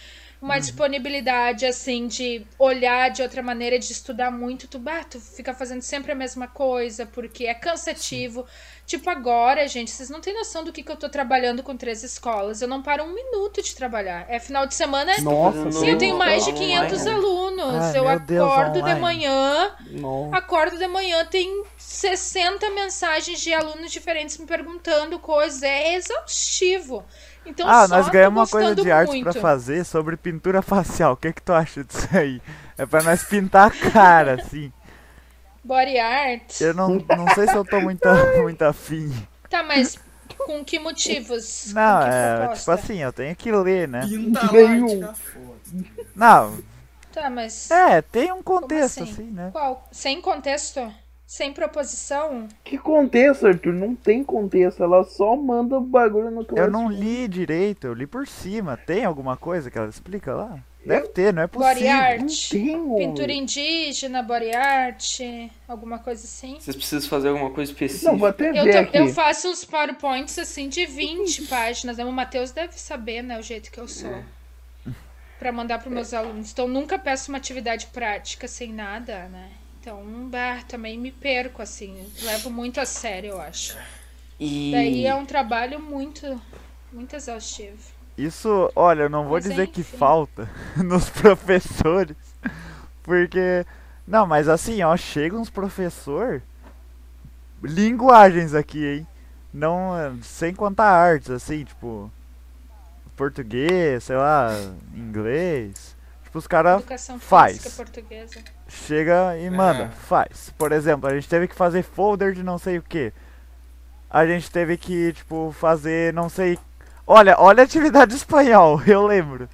Speaker 4: uma
Speaker 2: Uhum.
Speaker 4: disponibilidade, assim, de olhar de outra maneira, de estudar muito, tu, bah, tu fica fazendo sempre a mesma coisa, porque é cansativo. Tipo, agora, gente, vocês não têm noção do que, que eu tô trabalhando com três escolas. Eu não paro um minuto de trabalhar. É final de semana,
Speaker 5: Nossa,
Speaker 4: Sim, eu tenho mais de
Speaker 1: Online,
Speaker 4: 500
Speaker 1: né?
Speaker 4: alunos.
Speaker 2: Ai,
Speaker 4: eu
Speaker 2: meu Deus,
Speaker 4: acordo de
Speaker 2: online.
Speaker 4: manhã,
Speaker 5: Não.
Speaker 4: acordo de manhã, tem 60 mensagens de alunos diferentes me perguntando coisas. É exaustivo. Então,
Speaker 2: Ah,
Speaker 4: só
Speaker 2: nós ganhamos uma coisa de arte
Speaker 4: muito.
Speaker 2: pra fazer sobre pintura [LAUGHS] facial. O que que tu acha disso aí? É pra nós pintar a cara, assim.
Speaker 4: Body art.
Speaker 2: Eu não, não sei se eu tô muito, [LAUGHS] muito afim.
Speaker 4: Tá, mas com que motivos?
Speaker 2: Não,
Speaker 4: que
Speaker 2: é,
Speaker 4: proposta?
Speaker 2: tipo assim, eu tenho que ler, né?
Speaker 3: Pinta
Speaker 5: Nenhum.
Speaker 2: Não,
Speaker 4: Tá, mas
Speaker 2: é, tem um contexto,
Speaker 4: assim?
Speaker 2: assim, né?
Speaker 4: qual? Sem contexto? Sem proposição?
Speaker 5: Que contexto, Arthur? Não tem contexto. Ela só manda o bagulho no
Speaker 2: Eu não li direito, eu li por cima. Tem alguma coisa que ela explica lá? Deve ter, não é
Speaker 4: Body
Speaker 2: possível.
Speaker 5: Não
Speaker 4: art? Pintura indígena, body art, alguma coisa assim?
Speaker 1: Vocês precisam fazer alguma coisa específica.
Speaker 5: Não, vou até
Speaker 4: Eu,
Speaker 5: ver
Speaker 4: tô-
Speaker 5: aqui.
Speaker 4: eu faço uns PowerPoints assim de 20 páginas. né? O Matheus deve saber, né, o jeito que eu sou.
Speaker 1: É.
Speaker 4: Pra mandar pros meus alunos. Então nunca peço uma atividade prática sem nada, né? Então, bah, também me perco, assim. Levo muito a sério, eu acho.
Speaker 1: E...
Speaker 4: Daí é um trabalho muito, muito exaustivo.
Speaker 2: Isso, olha, eu não vou
Speaker 4: Mas
Speaker 2: dizer que falta [LAUGHS] nos professores, porque não, mas assim, ó, chega uns professor linguagens aqui, hein? Não, sem contar artes, assim, tipo português, sei lá, inglês. Tipo, os caras
Speaker 4: Educação
Speaker 2: faz.
Speaker 4: portuguesa.
Speaker 2: chega e manda,
Speaker 3: É.
Speaker 2: faz. Por exemplo, a gente teve que fazer folder de não sei o que. A gente teve que, tipo, fazer não sei. Olha, olha a atividade de [LAUGHS] espanhol, eu lembro.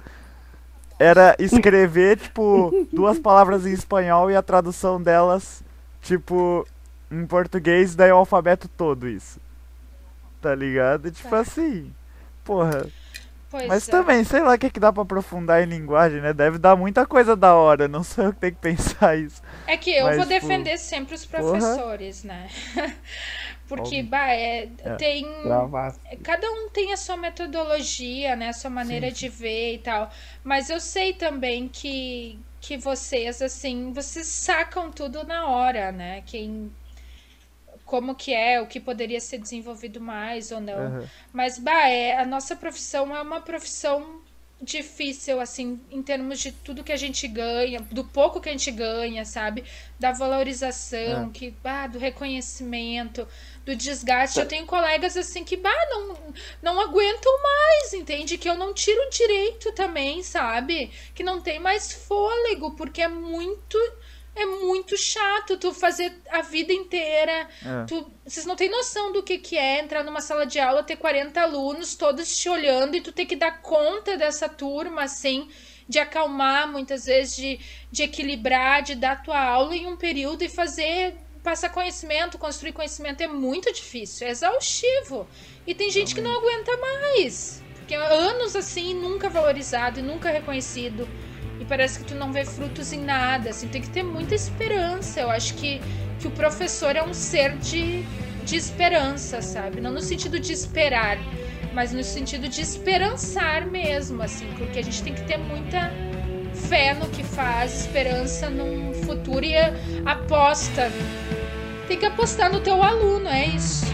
Speaker 2: Era escrever, tipo, duas palavras em espanhol e a tradução delas, tipo, em português, daí o alfabeto todo isso. Tá ligado? Tipo
Speaker 4: Tá.
Speaker 2: assim. Porra.
Speaker 4: Pois
Speaker 2: Mas
Speaker 4: é.
Speaker 2: também, sei lá o que, que dá pra aprofundar em linguagem, né? Deve dar muita coisa da hora, não sou eu que tenho que [LAUGHS] pensar isso.
Speaker 4: É que eu
Speaker 2: Mas,
Speaker 4: vou
Speaker 2: tipo,
Speaker 4: defender sempre os
Speaker 2: porra.
Speaker 4: professores, né? [LAUGHS] Porque, bah, é,
Speaker 2: É.
Speaker 4: tem. Cada um tem a sua metodologia, né? A sua maneira de ver e tal. Mas eu sei também que, que vocês, assim, vocês sacam tudo na hora, né? Quem. Como que é, o que poderia ser desenvolvido mais ou não.
Speaker 2: Aham.
Speaker 4: Mas, bah, é, a nossa profissão é uma profissão difícil, assim, em termos de tudo que a gente ganha, do pouco que a gente ganha, sabe? Da valorização,
Speaker 2: É.
Speaker 4: que, ah, do reconhecimento, do desgaste. Eu tenho colegas, assim, que, bah, não, não aguentam mais, entende? Que eu não tiro direito também, sabe? Que não tem mais fôlego, porque é muito. É muito chato tu fazer a vida inteira.
Speaker 2: É.
Speaker 4: Tu, vocês não têm noção do que, que é entrar numa sala de aula, ter 40 alunos, todos te olhando, e tu ter que dar conta dessa turma, assim, de acalmar, muitas vezes, de, de equilibrar, de dar tua aula em um período e fazer. Passar conhecimento, construir conhecimento é muito difícil, é exaustivo. E tem gente que não aguenta mais. Porque é anos assim, nunca valorizado e nunca reconhecido. E parece que tu não vê frutos em nada, assim, tem que ter muita esperança. Eu acho que, que o professor é um ser de, de esperança, sabe? Não no sentido de esperar, mas no sentido de esperançar mesmo, assim, porque a gente tem que ter muita fé no que faz, esperança num futuro e aposta. Tem que apostar no teu aluno, é isso.